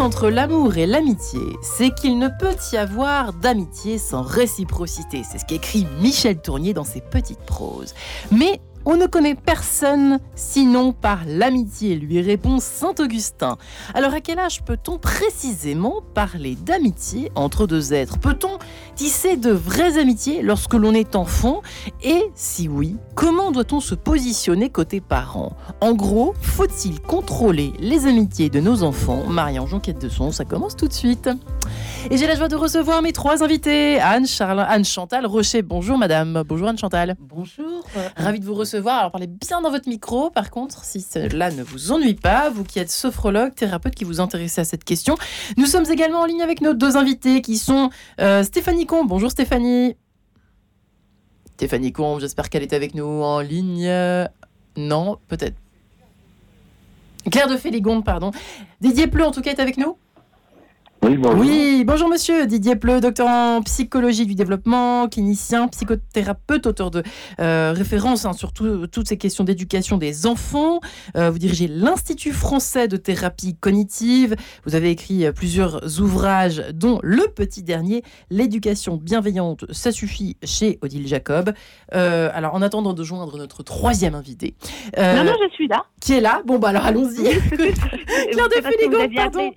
Entre l'amour et l'amitié, c'est qu'il ne peut y avoir d'amitié sans réciprocité. C'est ce qu'écrit Michel Tournier dans ses petites proses. Mais on ne connaît personne sinon par l'amitié, lui répond Saint Augustin. Alors à quel âge peut-on précisément parler d'amitié entre deux êtres? Peut-on tisser de vraies amitiés lorsque l'on est enfant? Et si oui, comment doit-on se positionner côté parents En gros, faut-il contrôler les amitiés de nos enfants? Marianne Jonquette de Son, ça commence tout de suite. Et j'ai la joie de recevoir mes trois invités. Anne, Charles, Anne Chantal Rocher. Bonjour madame. Bonjour Anne Chantal. Bonjour. Ravi de vous recevoir. Alors parlez bien dans votre micro. Par contre, si cela ne vous ennuie pas, vous qui êtes sophrologue, thérapeute qui vous intéressez à cette question, nous sommes également en ligne avec nos deux invités qui sont euh, Stéphanie Combe. Bonjour Stéphanie. Stéphanie Combe, j'espère qu'elle est avec nous en ligne. Non, peut-être. Claire de Féligonde, pardon. Didier Pleu, en tout cas, est avec nous oui, bonjour. monsieur Didier Pleu, docteur en psychologie du développement, clinicien, psychothérapeute, auteur de euh, références hein, sur toutes ces questions d'éducation des enfants. Euh, vous dirigez l'Institut français de thérapie cognitive. Vous avez écrit euh, plusieurs ouvrages, dont le petit dernier, L'éducation bienveillante, ça suffit, chez Odile Jacob. alors, en attendant de joindre notre troisième invité. non, non, je suis là. Qui est là Bon, bah alors allons-y. Claire de pardon.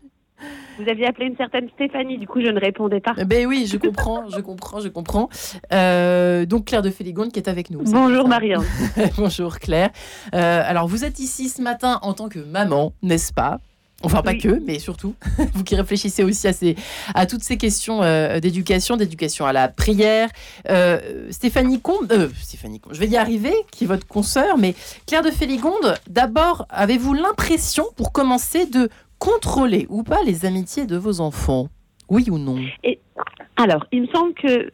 Vous aviez appelé une certaine Stéphanie, du coup je ne répondais pas. Ben oui, je comprends, je comprends, je comprends. Euh, donc Claire de Féligonde qui est avec nous. Bonjour Marianne. Bonjour Claire. Euh, alors vous êtes ici ce matin en tant que maman, n'est-ce pas? Enfin, pas que, mais surtout, vous qui réfléchissez aussi à, ces, à toutes ces questions euh, d'éducation, d'éducation à la prière. Stéphanie Combe, Stéphanie Combe, je vais y arriver, qui est votre consoeur, mais Claire de Féligonde, d'abord, avez-vous l'impression, pour commencer, de contrôler ou pas les amitiés de vos enfants Oui ou non? Et, Alors, il me semble que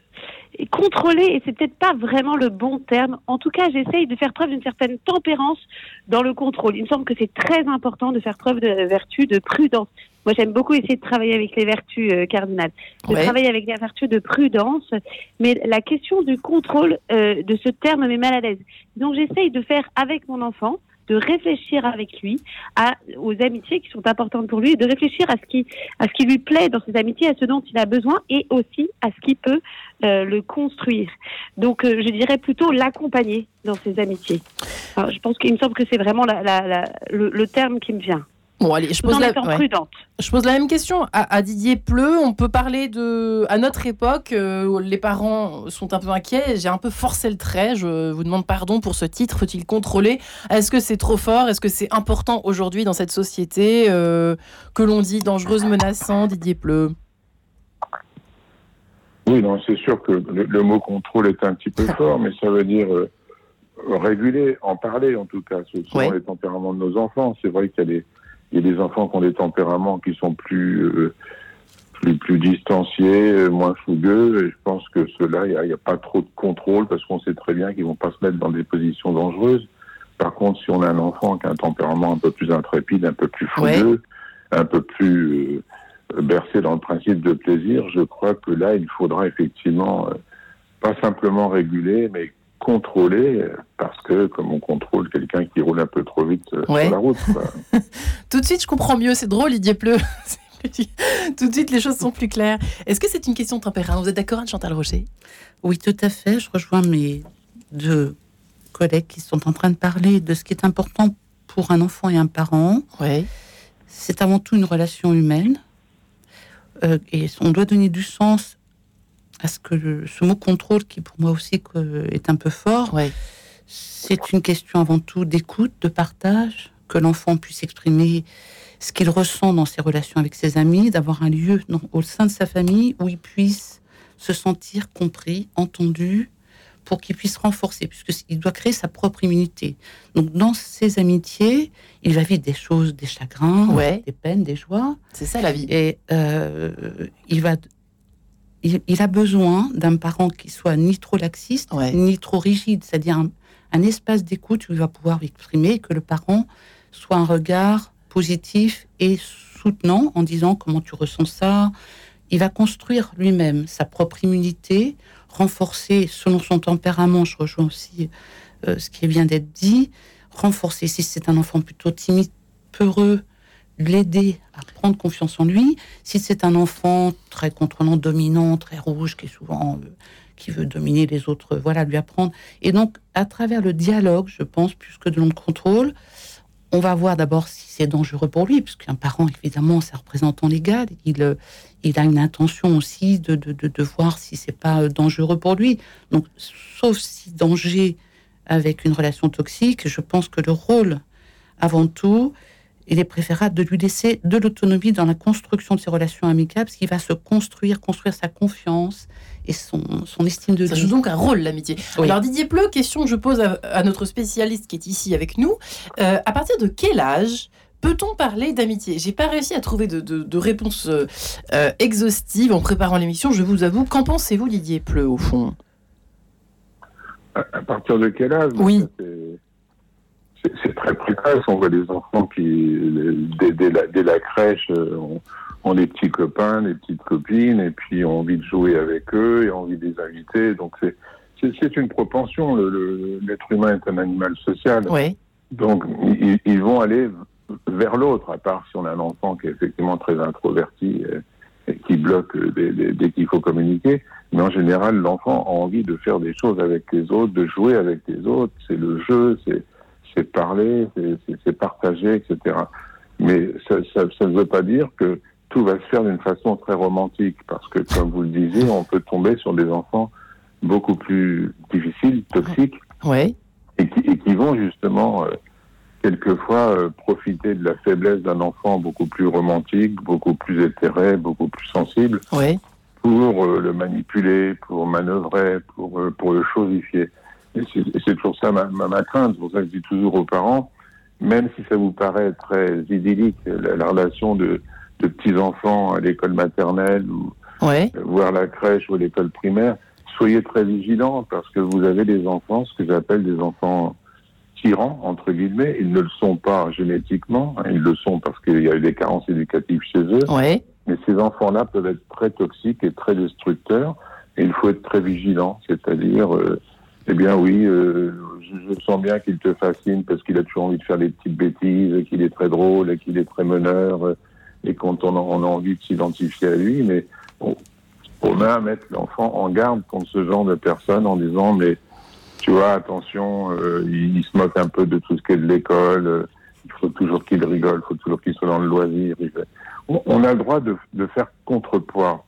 contrôler, et c'est peut-être pas vraiment le bon terme, en tout cas, j'essaye de faire preuve d'une certaine tempérance dans le contrôle. Il me semble que c'est très important de faire preuve de vertu, de prudence. Moi, j'aime beaucoup essayer de travailler avec les vertus euh, cardinales, de travailler avec les vertus de prudence, mais la question du contrôle euh, de ce terme met mal à l'aise. Donc, j'essaye de faire avec mon enfant de réfléchir avec lui à, aux amitiés qui sont importantes pour lui de réfléchir à ce qui, à ce qui lui plaît dans ses amitiés, à ce dont il a besoin et aussi à ce qui peut euh, le construire. Donc, euh, je dirais plutôt l'accompagner dans ses amitiés. Alors, je pense qu'il me semble que c'est vraiment la, la, le, le terme qui me vient. Bon, allez, je pose, la... je pose la même question à, Didier Pleu. On peut parler de. À notre époque, euh, les parents sont un peu inquiets. J'ai un peu forcé le trait. Je vous demande pardon pour ce titre. Faut-il contrôler? Est-ce que c'est trop fort? Est-ce que c'est important aujourd'hui dans cette société euh, que l'on dit dangereuse, menaçante Didier Pleu Oui, non, c'est sûr que le, mot contrôle est un petit peu fort, mais ça veut dire. Euh, réguler, en parler en tout cas. Ce sont les tempéraments de nos enfants. C'est vrai qu'il y a des, il y a des enfants qui ont des tempéraments qui sont plus euh, plus, plus distanciés, euh, moins fougueux. Et je pense que ceux-là, il n'y a, a, pas trop de contrôle parce qu'on sait très bien qu'ils vont pas se mettre dans des positions dangereuses. Par contre, si on a un enfant qui a un tempérament un peu plus intrépide, un peu plus fougueux, un peu plus euh, bercé dans le principe de plaisir, je crois que là, il faudra effectivement pas simplement réguler, mais contrôler parce que comme on contrôle quelqu'un qui roule un peu trop vite euh, sur la route. Tout de suite, je comprends mieux. C'est drôle, il pleut. tout de suite, les choses sont plus claires. Est-ce que c'est une question de tempérament? Vous êtes d'accord, Chantal Rocher? Oui, tout à fait. Je rejoins mes deux collègues qui sont en train de parler de ce qui est important pour un enfant et un parent. Oui. C'est avant tout une relation humaine. Euh, et on doit donner du sens à ce que ce mot contrôle, qui pour moi aussi est un peu fort, c'est une question avant tout d'écoute, de partage, que l'enfant puisse exprimer ce qu'il ressent dans ses relations avec ses amis, d'avoir un lieu au sein de sa famille où il puisse se sentir compris, entendu, pour qu'il puisse renforcer, puisqu'il doit créer sa propre immunité. Donc, dans ses amitiés, il va vivre des choses, des chagrins, des peines, des joies. C'est ça la vie. Et euh, il va il, a besoin d'un parent qui soit ni trop laxiste, ni trop rigide, c'est-à-dire un, espace d'écoute où il va pouvoir exprimer, que le parent soit un regard positif et soutenant en disant comment tu ressens ça. Il va construire lui-même sa propre immunité, renforcer selon son tempérament, je rejoins aussi euh, ce qui vient d'être dit, renforcer si c'est un enfant plutôt timide, peureux, l'aider à prendre confiance en lui. Si c'est un enfant très contrôlant, dominant, très rouge, qui est souvent euh, qui veut dominer les autres, voilà, lui apprendre. Et donc, à travers le dialogue, je pense, plus que de long contrôle, on va voir d'abord si c'est dangereux pour lui, puisqu'un parent, évidemment, c'est un représentant légal. Il, euh, il a une intention aussi de, de, de, de voir si c'est pas euh, dangereux pour lui. Donc, sauf si danger avec une relation toxique, je pense que le rôle, avant tout, il est préférable de lui laisser de l'autonomie dans la construction de ses relations amicales, parce qu'il va se construire, construire sa confiance et son, son estime de lui. Ça joue donc un rôle, l'amitié. Alors Didier Pleu, question que je pose à, notre spécialiste qui est ici avec nous. Euh, à partir de quel âge Peut-on parler d'amitié? J'ai pas réussi à trouver de, de, réponse euh, exhaustive en préparant l'émission, je vous avoue. Qu'en pensez-vous, Didier Pleu, au fond? À, partir de quel âge? Oui c'est très précoce. On voit des enfants qui, dès, la, crèche, euh, ont, des petits copains, des petites copines, et puis ont envie de jouer avec eux et ont envie de les inviter. Donc c'est une propension. L'être humain est un animal social. Donc ils, vont aller vers l'autre, à part si on a un enfant qui est effectivement très introverti et, qui bloque dès, qu'il faut communiquer. Mais en général, l'enfant a envie de faire des choses avec les autres, de jouer avec les autres. C'est le jeu, c'est c'est parler, c'est partager, etc. Mais ça, ne veut pas dire que tout va se faire d'une façon très romantique, parce que, comme vous le disiez, on peut tomber sur des enfants beaucoup plus difficiles, toxiques, et, qui, vont justement euh, quelquefois euh, profiter de la faiblesse d'un enfant beaucoup plus romantique, beaucoup plus éthéré, beaucoup plus sensible, pour euh, le manipuler, pour manœuvrer, pour, pour le chosifier c'est toujours ça ma, ma, crainte. C'est pour ça que je dis toujours aux parents, même si ça vous paraît très idyllique, la, relation de, de petits-enfants à l'école maternelle ou voir la crèche ou l'école primaire, soyez très vigilants parce que vous avez des enfants, ce que j'appelle des enfants tyrans, entre guillemets. Ils ne le sont pas génétiquement, hein, ils le sont parce qu'il y a eu des carences éducatives chez eux. Mais ces enfants-là peuvent être très toxiques et très destructeurs. Et il faut être très vigilant, c'est-à-dire euh, eh bien oui, euh, je, sens bien qu'il te fascine parce qu'il a toujours envie de faire des petites bêtises, qu'il est très drôle et qu'il est très meneur, et quand on a, on a envie de s'identifier à lui, mais on, on a à mettre l'enfant en garde contre ce genre de personnes en disant mais tu vois attention, euh, il, se moque un peu de tout ce qui est de l'école, euh, il faut toujours qu'il rigole, il faut toujours qu'il soit dans le loisir. On, on, a le droit de, de faire contrepoids.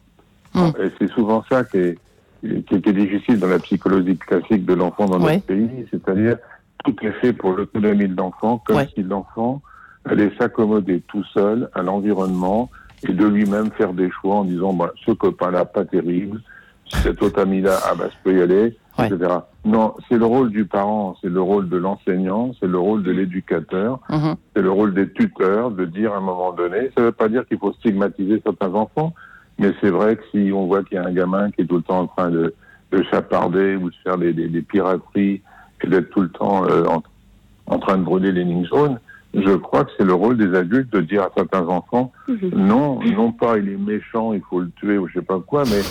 Hum. Et c'est souvent ça qui est qui était difficile dans la psychologie classique de l'enfant dans notre pays, c'est-à-dire tout est fait pour l'autonomie de l'enfant, comme si l'enfant allait s'accommoder tout seul à l'environnement et de lui-même faire des choix en disant bah, ce copain-là, pas terrible, cet autre ami-là, ah bah, je peux y aller, etc. Non, c'est le rôle du parent, c'est le rôle de l'enseignant, c'est le rôle de l'éducateur, mm-hmm. c'est le rôle des tuteurs de dire à un moment donné, ça ne veut pas dire qu'il faut stigmatiser certains enfants, mais c'est vrai que si on voit qu'il y a un gamin qui est tout le temps en train de, de chaparder ou de faire des, des, des pirateries et d'être tout le temps euh, en, en, train de brûler les lignes jaunes, je crois que c'est le rôle des adultes de dire à certains enfants, mhm. non, non pas il est méchant, il faut le tuer ou je sais pas quoi, mais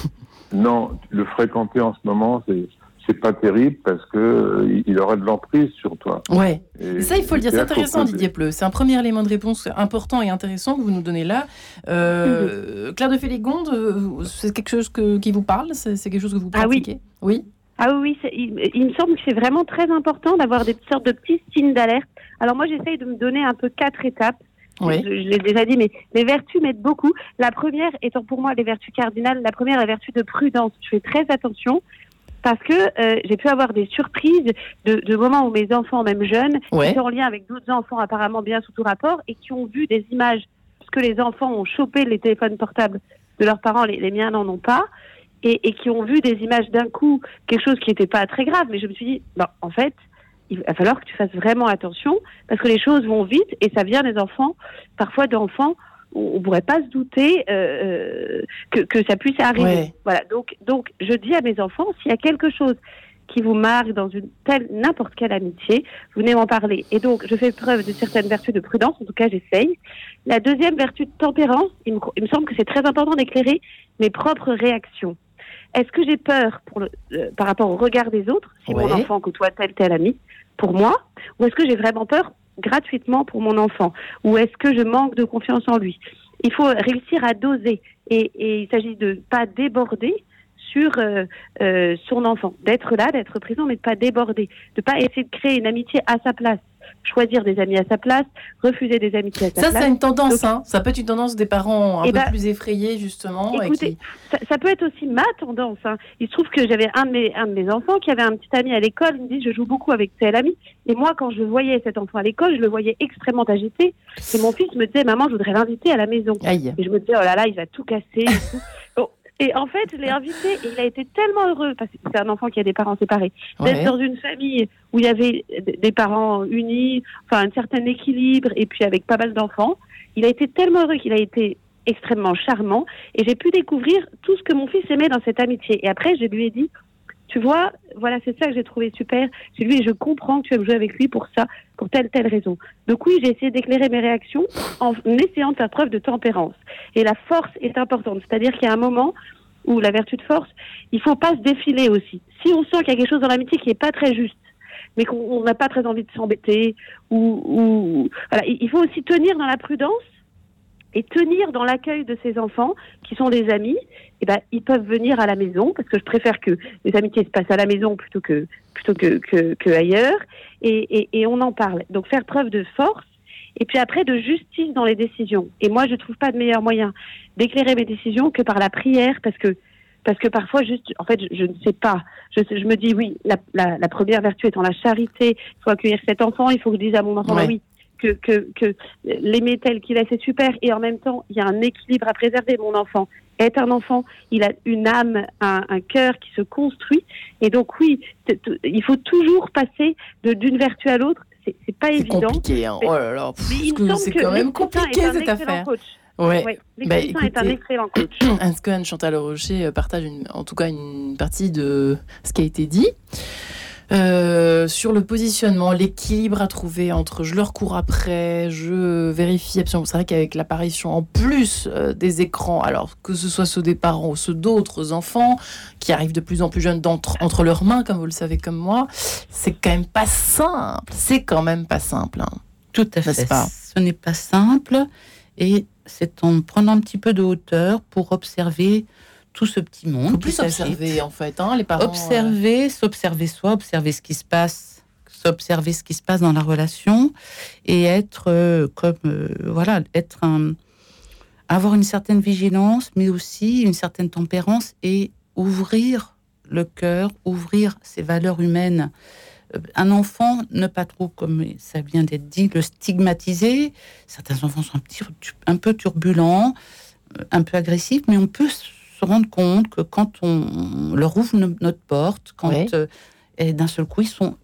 non, le fréquenter en ce moment, c'est c'est pas terrible parce que euh, il aura de l'emprise sur toi. Ouais. ça, il faut le dire. C'est intéressant, Didier Pleu. C'est un premier élément de réponse important et intéressant que vous nous donnez là. Euh, mhm. Claire de Féligonde, euh, c'est quelque chose que, qui vous parle? C'est quelque chose que vous pratiquez Ah oui. oui ah oui, il, il, me semble que c'est vraiment très important d'avoir des sortes de petits signes d'alerte. Alors moi, j'essaye de me donner un peu quatre étapes. Oui. Je, je l'ai déjà dit, mais les vertus m'aident beaucoup. La première étant pour moi les vertus cardinales, la première la vertu de prudence. Je fais très attention parce que euh, j'ai pu avoir des surprises de, de, moments où mes enfants, même jeunes, qui sont en lien avec d'autres enfants apparemment bien sous tout rapport et qui ont vu des images, parce que les enfants ont chopé les téléphones portables de leurs parents, les, les miens n'en ont pas, et, et, qui ont vu des images d'un coup, quelque chose qui n'était pas très grave, mais je me suis dit, bon, en fait, il va falloir que tu fasses vraiment attention, parce que les choses vont vite, et ça vient des enfants, parfois d'enfants on ne pourrait pas se douter euh, euh, que, ça puisse arriver. Voilà. Donc, donc, je dis à mes enfants, s'il y a quelque chose qui vous marque dans une telle n'importe quelle amitié, vous venez m'en parler. Et donc, je fais preuve de certaines vertus de prudence, en tout cas, j'essaye. La deuxième vertu de tempérance, il me, semble que c'est très important d'éclairer mes propres réactions. Est-ce que j'ai peur pour le, euh, par rapport au regard des autres, si mon enfant côtoie tel tel ami, pour moi, ou est-ce que j'ai vraiment peur gratuitement pour mon enfant Ou est-ce que je manque de confiance en lui? Il faut réussir à doser. Et, il s'agit de pas déborder sur euh, euh, son enfant, d'être là, d'être présent, mais de pas déborder, de pas essayer de créer une amitié à sa place choisir des amis à sa place, refuser des amitiés à sa place. Ça, c'est une tendance. hein. Ça peut être une tendance des parents un eh peu ben, plus effrayés, justement. Écoutez, ça, peut être aussi ma tendance. Hein. Il se trouve que j'avais un, de mes, un de mes enfants qui avait un petit ami à l'école. Il me dit Je joue beaucoup avec tel ami. Et moi, quand je voyais cet enfant à l'école, je le voyais extrêmement agité. Et mon fils me disait Maman, je voudrais l'inviter à la maison. Et je me disais Oh là là, il va tout casser. Et en fait, je l'ai invité et il a été tellement heureux, parce que c'est un enfant qui a des parents séparés, d'être dans une famille où il y avait des parents unis, enfin un certain équilibre et puis avec pas mal d'enfants. Il a été tellement heureux qu'il a été extrêmement charmant et j'ai pu découvrir tout ce que mon fils aimait dans cette amitié. Et après, je lui ai dit, tu vois, voilà, c'est ça que j'ai trouvé super. Je lui je comprends que tu aimes jouer avec lui pour ça, pour telle, telle raison. Donc oui, j'ai essayé d'éclairer mes réactions en essayant de faire preuve de tempérance. Et la force est importante. C'est-à-dire qu'il y a un moment où la vertu de force, il faut pas se défiler aussi. Si on sent qu'il y a quelque chose dans l'amitié qui est pas très juste, mais qu'on n'a pas très envie de s'embêter, ou, ou voilà, il faut aussi tenir dans la prudence et tenir dans l'accueil de ses enfants qui sont des amis, eh ben, ils peuvent venir à la maison parce que je préfère que les amitiés se passent à la maison plutôt que plutôt que, que, que ailleurs et, et, et, on en parle. Donc faire preuve de force et puis après de justice dans les décisions. Et moi je trouve pas de meilleur moyen d'éclairer mes décisions que par la prière parce que parce que parfois juste en fait je, ne sais pas je, je me dis oui la, la, la, première vertu étant la charité il faut accueillir cet enfant il faut que je dise à mon enfant oui que, que, que l'aimer tel qu'il est, c'est super. Et en même temps, il y a un équilibre à préserver. Mon enfant est un enfant, il a une âme, un, un cœur qui se construit. Et donc oui, il faut toujours passer d'une vertu à l'autre. C'est pas évident. compliqué. Hein. oh là là, c'est quand même compliqué cette affaire. Coach. Ouais. ouais. Bah, est un excellent coach. Que Chantal Rocher euh, partage une, en tout cas une partie de ce qui a été dit? Euh, sur le positionnement, l'équilibre à trouver entre je leur cours après, je vérifie absolument. C'est vrai qu'avec l'apparition en plus euh, des écrans, alors que ce soit ceux des parents ou ceux d'autres enfants qui arrivent de plus en plus jeunes entre leurs mains, comme vous le savez comme moi, c'est quand même pas simple. C'est quand même pas simple. Hein. Tout à fait. Pas? Ce n'est pas simple et c'est en prenant un petit peu de hauteur pour observer tout ce petit monde. Faut plus observer en fait, hein, les parents. Observer, euh. s'observer soi, observer ce qui se passe, s'observer ce qui se passe dans la relation et être euh, comme euh, voilà, être un, avoir une certaine vigilance, mais aussi une certaine tempérance et ouvrir le cœur, ouvrir ses valeurs humaines. Un enfant, ne pas trop, comme ça vient d'être dit, le stigmatiser. Certains enfants sont un, petit, un peu turbulents, un peu agressifs, mais on peut se rendre compte que quand on leur ouvre notre porte, quand euh, et d'un seul coup ils sont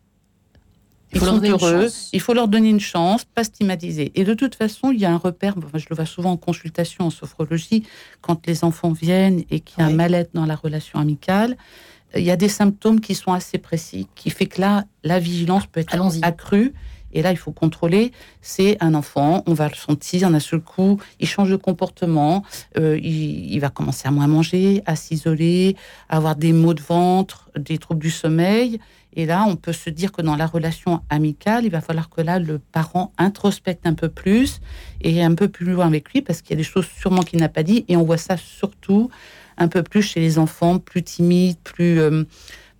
ils sont heureux, il faut leur donner une chance, pas stigmatiser. Et de toute façon, il y a un repère, je le vois souvent en consultation en sophrologie, quand les enfants viennent et qu'il y a un mal-être dans la relation amicale, il y a des symptômes qui sont assez précis, qui fait que là, la vigilance peut être accrue et là, il faut contrôler. C'est un enfant, on va le sentir d'un seul coup, il change de comportement, euh, il, va commencer à moins manger, à s'isoler, à avoir des maux de ventre, des troubles du sommeil. Et là, on peut se dire que dans la relation amicale, il va falloir que là, le parent introspecte un peu plus et un peu plus loin avec lui, parce qu'il y a des choses sûrement qu'il n'a pas dit. Et on voit ça surtout un peu plus chez les enfants, plus timides, plus... Euh,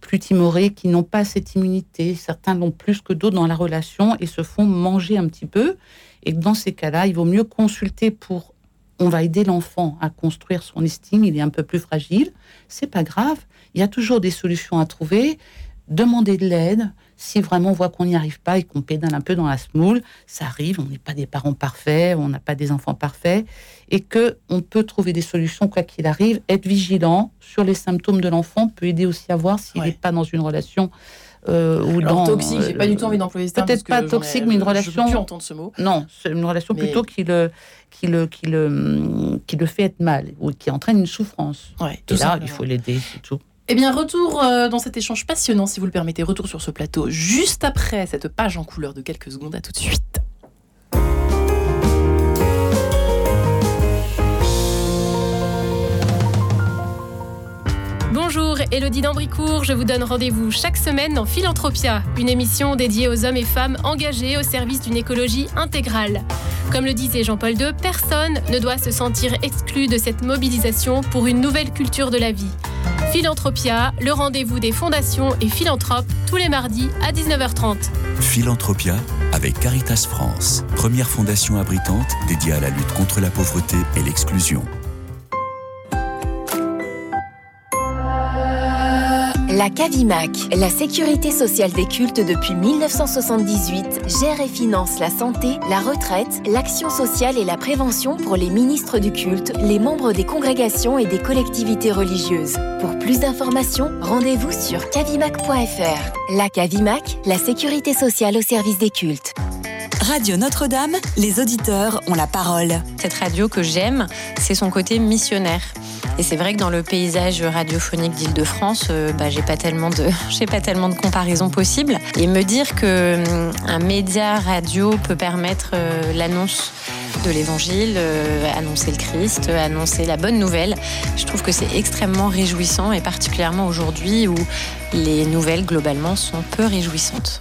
plus timorés, qui n'ont pas cette immunité. Certains l'ont plus que d'autres dans la relation et se font manger un petit peu. Et dans ces cas-là, il vaut mieux consulter pour. On va aider l'enfant à construire son estime. Il est un peu plus fragile. C'est pas grave. Il y a toujours des solutions à trouver. Demander de l'aide. Si vraiment on voit qu'on n'y arrive pas et qu'on pédale un peu dans la smoule, ça arrive. On n'est pas des parents parfaits, on n'a pas des enfants parfaits, et que on peut trouver des solutions quoi qu'il arrive. Être vigilant sur les symptômes de l'enfant peut aider aussi à voir s'il n'est pas dans une relation euh, ou dans toxique. J'ai pas du tout envie d'employer ce. Peut-être pas toxique, mais une relation. Je peux entendre ce mot. Non, c'est une relation plutôt qui le qui le qui le qui le fait être mal ou qui entraîne une souffrance. Ouais, et là, il faut l'aider, c'est tout. Eh bien, retour euh, dans cet échange passionnant, si vous le permettez, retour sur ce plateau, juste après cette page en couleur de quelques secondes. À tout de suite. Bonjour, Elodie Dambricourt. Je vous donne rendez-vous chaque semaine dans Philanthropia, une émission dédiée aux hommes et femmes engagés au service d'une écologie intégrale. Comme le disait Jean-Paul II, personne ne doit se sentir exclu de cette mobilisation pour une nouvelle culture de la vie. Philanthropia, le rendez-vous des fondations et philanthropes, tous les mardis à 19h30. Philanthropia avec Caritas France, première fondation abritante dédiée à la lutte contre la pauvreté et l'exclusion. La CAVIMAC, la sécurité sociale des cultes depuis 1978, gère et finance la santé, la retraite, l'action sociale et la prévention pour les ministres du culte, les membres des congrégations et des collectivités religieuses. Pour plus d'informations, rendez-vous sur cavimac.fr. La CAVIMAC, la sécurité sociale au service des cultes. Radio Notre-Dame, les auditeurs ont la parole. Cette radio que j'aime, c'est son côté missionnaire. Et c'est vrai que dans le paysage radiophonique d'Île-de-France, euh, bah, j'ai pas tellement de, pas comparaisons possibles. Et me dire que hum, un média radio peut permettre euh, l'annonce de l'évangile, euh, annoncer le Christ, annoncer la bonne nouvelle. Je trouve que c'est extrêmement réjouissant et particulièrement aujourd'hui où les nouvelles globalement sont peu réjouissantes.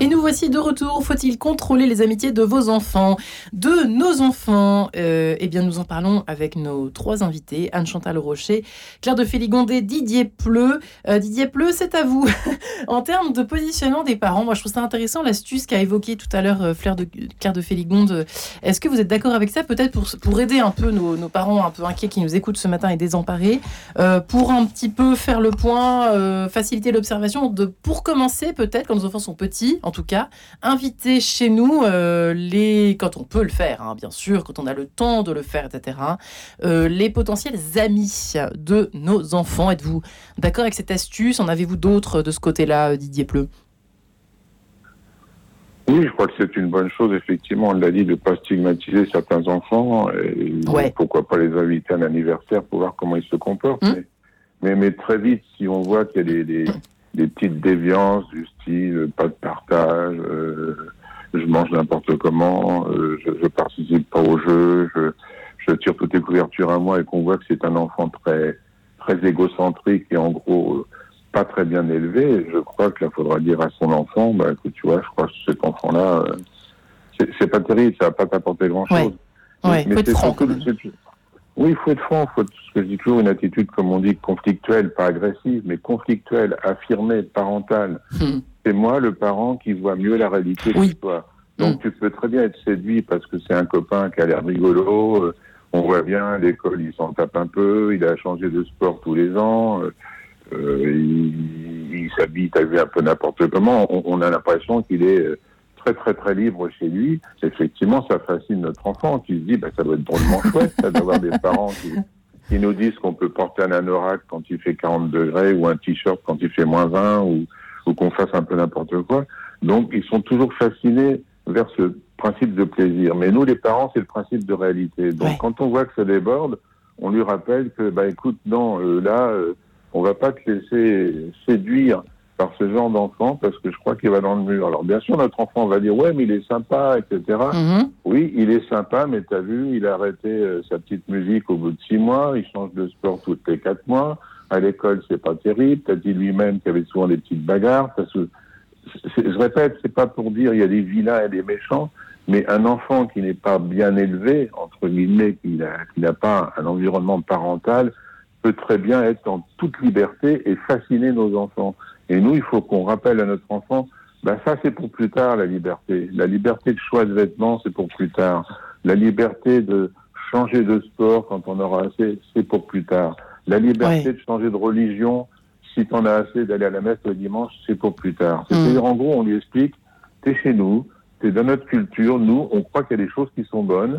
Et nous voici de retour. Faut-il contrôler les amitiés de vos enfants De nos enfants? Euh, Eh bien, nous en parlons avec nos trois invités Anne-Chantal Rocher, Claire de Féligondet, Didier Pleu. Euh, Didier Pleu, c'est à vous. en termes de positionnement des parents, moi je trouve ça intéressant l'astuce qu'a évoqué tout à l'heure euh, de, Claire de Féligonde. Est-ce que vous êtes d'accord avec ça Peut-être pour, pour aider un peu nos, parents un peu inquiets qui nous écoutent ce matin et désemparés, pour un petit peu faire le point, faciliter l'observation. Pour commencer, peut-être, quand nos enfants sont petits, en tout cas, inviter chez nous euh, les, quand on peut le faire, hein, bien sûr, quand on a le temps de le faire, etc., euh, les potentiels amis de nos enfants. Êtes-vous d'accord avec cette astuce? En avez-vous d'autres de ce côté-là, euh, Didier Pleu? Oui, je crois que c'est une bonne chose, effectivement, on l'a dit, de ne pas stigmatiser certains enfants, et pourquoi pas les inviter à un anniversaire pour voir comment ils se comportent. Hum. Mais, mais, très vite, si on voit qu'il y a des, hum des petites déviances du style euh, pas de partage, euh, je mange n'importe comment, euh, je, je participe pas au jeu, je, je tire toutes les couvertures à moi et qu'on voit que c'est un enfant très très égocentrique et en gros pas très bien élevé, je crois qu'il faudra dire à son enfant, bah écoute, tu vois, je crois que cet enfant-là, c'est pas terrible, ça va pas t'apporter grand-chose. Ouais. mais, c'est surtout, oui, il faut être franc, faut, ce que je dis toujours, une attitude, comme on dit, conflictuelle, pas agressive, mais conflictuelle, affirmée, parentale. Hmm. C'est moi, le parent, qui voit mieux la réalité que toi. Donc hmm. tu peux très bien être séduit parce que c'est un copain qui a l'air rigolo, euh, on voit bien, l'école, il s'en tape un peu, il a changé de sport tous les ans, euh, euh il, il s'habille, t'as vu, un peu n'importe comment. On, on a l'impression qu'il est très très très libre chez lui, effectivement, ça fascine notre enfant qui se dit, bah, ça doit être drôlement chouette d'avoir des parents qui, qui, nous disent qu'on peut porter un anorak quand il fait 40 degrés ou un t-shirt quand il fait moins 20 ou, ou qu'on fasse un peu n'importe quoi. Donc, ils sont toujours fascinés vers ce principe de plaisir. Mais nous, les parents, c'est le principe de réalité. Donc, quand on voit que ça déborde, on lui rappelle que, bah, écoute, non, euh, là, euh, on va pas te laisser séduire par ce genre d'enfant parce que je crois qu'il va dans le mur. Alors bien sûr, notre enfant va dire ouais, mais il est sympa, etc. Mm-hmm. Oui, il est sympa, mais t'as vu, il a arrêté euh, sa petite musique au bout de six mois, il change de sport tous les quatre mois. À l'école, c'est pas terrible. T'as dit lui-même qu'il y avait souvent des petites bagarres. Je répète, c'est pas pour dire il y a des vilains et des méchants, mais un enfant qui n'est pas bien élevé, entre guillemets, qui n'a pas un environnement parental, peut très bien être en toute liberté et fasciner nos enfants. Et nous, il faut qu'on rappelle à notre enfant, ben ça c'est pour plus tard la liberté. La liberté de choix de vêtements, c'est pour plus tard. La liberté de changer de sport quand on aura assez, c'est pour plus tard. La liberté de changer de religion, si tu en as assez d'aller à la messe le dimanche, c'est pour plus tard. Mm. C'est-à-dire, en gros, on lui explique, t'es chez nous, t'es dans notre culture, nous, on croit qu'il y a des choses qui sont bonnes.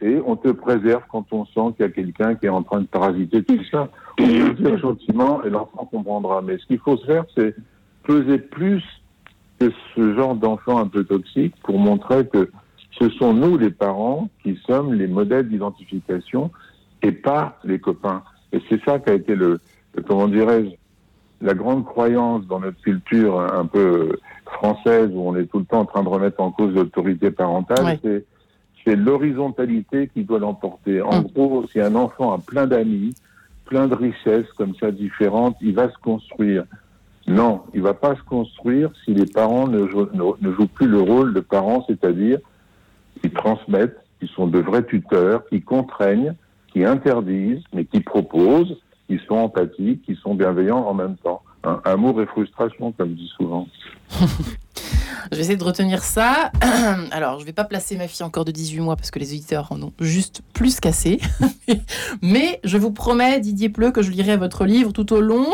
Et on te préserve quand on sent qu'il y a quelqu'un qui est en train de parasiter tout ça. On peut le dire gentiment et l'enfant comprendra. Mais ce qu'il faut se faire, c'est peser plus que ce genre d'enfant un peu toxique pour montrer que ce sont nous, les parents, qui sommes les modèles d'identification et pas les copains. Et c'est ça qui a été le, comment dirais-je, la grande croyance dans notre culture un peu française où on est tout le temps en train de remettre en cause l'autorité parentale, c'est l'horizontalité qui doit l'emporter. En mm. gros, si un enfant a plein d'amis, plein de richesses comme ça différentes, il va se construire. Non, il va pas se construire si les parents ne jouent, ne, jouent plus le rôle de parents, c'est-à-dire qui transmettent, qui sont de vrais tuteurs, qui contraignent, qui interdisent, mais qui proposent, qui sont empathiques, qui sont bienveillants en même temps. amour et frustration, comme dit souvent. Je vais essayer de retenir ça. Alors, je ne vais pas placer ma fille encore de 18 mois parce que les auditeurs en ont juste plus cassé. Mais je vous promets, Didier Pleu, que je lirai votre livre tout au long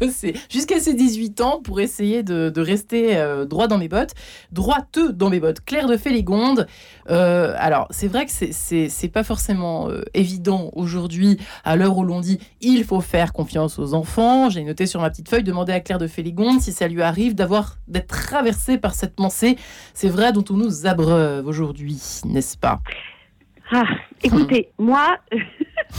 jusqu'à ses 18 ans pour essayer de, rester euh, droit dans mes bottes, droiteux dans mes bottes. Claire de Féligonde. Euh, alors, c'est vrai que c'est pas forcément euh, évident aujourd'hui, à l'heure où l'on dit il faut faire confiance aux enfants. J'ai noté sur ma petite feuille, demander à Claire de Féligonde si ça lui arrive d'avoir d'être traversée par cette pensée, c'est vrai, dont on nous abreuve aujourd'hui, n'est-ce pas? Ah, écoutez, moi,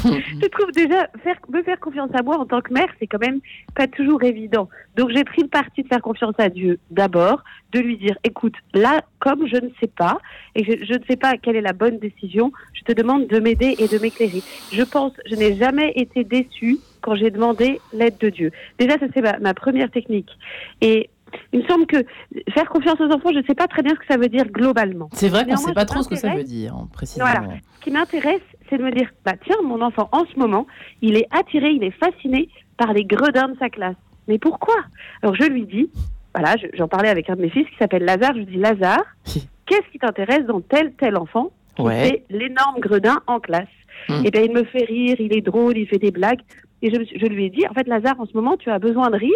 je trouve déjà faire, me faire confiance à moi en tant que mère, c'est quand même pas toujours évident. Donc j'ai pris le parti de faire confiance à Dieu d'abord, de lui dire, écoute, là, comme je ne sais pas et je, je, ne sais pas quelle est la bonne décision, je te demande de m'aider et de m'éclairer. Je pense, je n'ai jamais été déçue quand j'ai demandé l'aide de Dieu. Déjà, ça c'est ma, ma première technique. Et il me semble que faire confiance aux enfants, je ne sais pas très bien ce que ça veut dire globalement. C'est vrai qu'on ne sait pas trop ce que ça veut dire, hein, précisément. Voilà. Ce qui m'intéresse, c'est de me dire, bah tiens, mon enfant, en ce moment, il est attiré, il est fasciné par les gredins de sa classe. Mais pourquoi? Alors je lui dis, voilà, j'en parlais avec un de mes fils qui s'appelle Lazare, je lui dis, Lazare, qu'est-ce qui t'intéresse dans tel, tel enfant C'est l'énorme gredin en classe? Et hum. eh bien il me fait rire, il est drôle, il fait des blagues. Et je, je lui ai dit, en fait, Lazare, en ce moment, tu as besoin de rire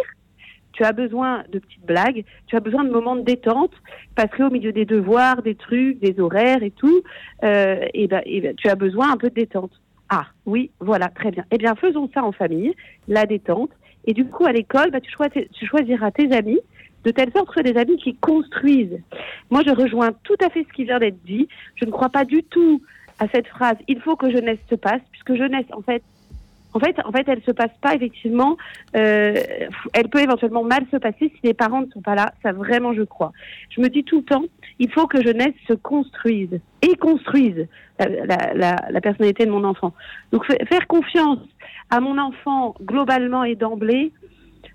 tu as besoin de petites blagues, tu as besoin de moments de détente, parce qu'au milieu des devoirs, des trucs, des horaires et tout, euh, et ben, et ben, tu as besoin un peu de détente. Ah, oui, voilà, très bien. Eh bien, faisons ça en famille, la détente. Et du coup, à l'école, bah, tu, tu choisiras tes amis de telle sorte que des amis qui construisent. Moi, je rejoins tout à fait ce qui vient d'être dit. Je ne crois pas du tout à cette phrase « il faut que jeunesse se passe », puisque jeunesse, en fait, en fait, en fait, elle se passe pas effectivement. Euh, elle peut éventuellement mal se passer si les parents ne sont pas là. Ça vraiment, je crois. Je me dis tout le temps, il faut que jeunesse se construise et construise la, la, la personnalité de mon enfant. Donc, faire confiance à mon enfant globalement et d'emblée,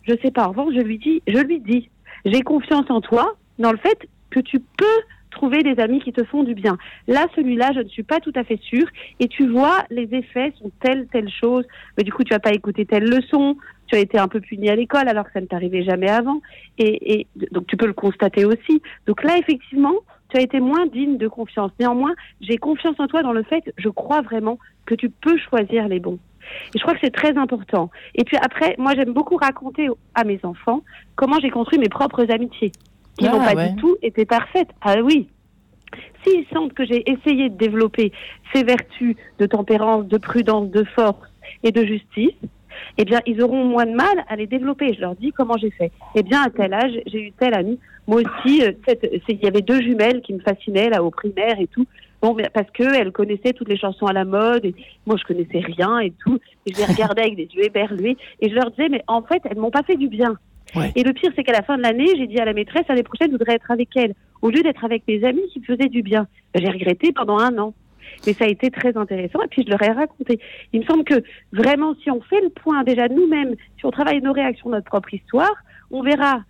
je sais pas. En revanche, je lui dis, je lui dis, j'ai confiance en toi dans le fait que tu peux trouver des amis qui te font du bien. Là, celui-là, je ne suis pas tout à fait sûre. Et tu vois, les effets sont telle, telle chose. Mais du coup, tu vas pas écouté telle leçon. Tu as été un peu puni à l'école alors que ça ne t'arrivait jamais avant. Et donc, tu peux le constater aussi. Donc là, effectivement, tu as été moins digne de confiance. Néanmoins, j'ai confiance en toi dans le fait, je crois vraiment que tu peux choisir les bons. Et je crois que c'est très important. Et puis après, moi, j'aime beaucoup raconter à mes enfants comment j'ai construit mes propres amitiés qui n'ont ah, pas du tout été parfaites. Ah oui. S'ils sentent que j'ai essayé de développer ces vertus de tempérance, de prudence, de force et de justice, eh bien, ils auront moins de mal à les développer. Je leur dis comment j'ai fait. Eh bien, à tel âge, j'ai eu tel ami. Moi aussi, euh, il y avait deux jumelles qui me fascinaient là au primaire et tout. Bon, parce que elles connaissaient toutes les chansons à la mode et moi je connaissais rien et tout. Et je les regardais avec des yeux éberlués et je leur disais mais en fait elles m'ont pas fait du bien. Et le pire, c'est qu'à la fin de l'année, j'ai dit à la maîtresse, l'année prochaine, je voudrais être avec elle, au lieu d'être avec mes amis qui me faisaient du bien. J'ai regretté pendant un an. Mais ça a été très intéressant et puis je leur ai raconté. Il me semble que vraiment, si on fait le point déjà nous-mêmes, si on travaille nos réactions, notre propre histoire, on verra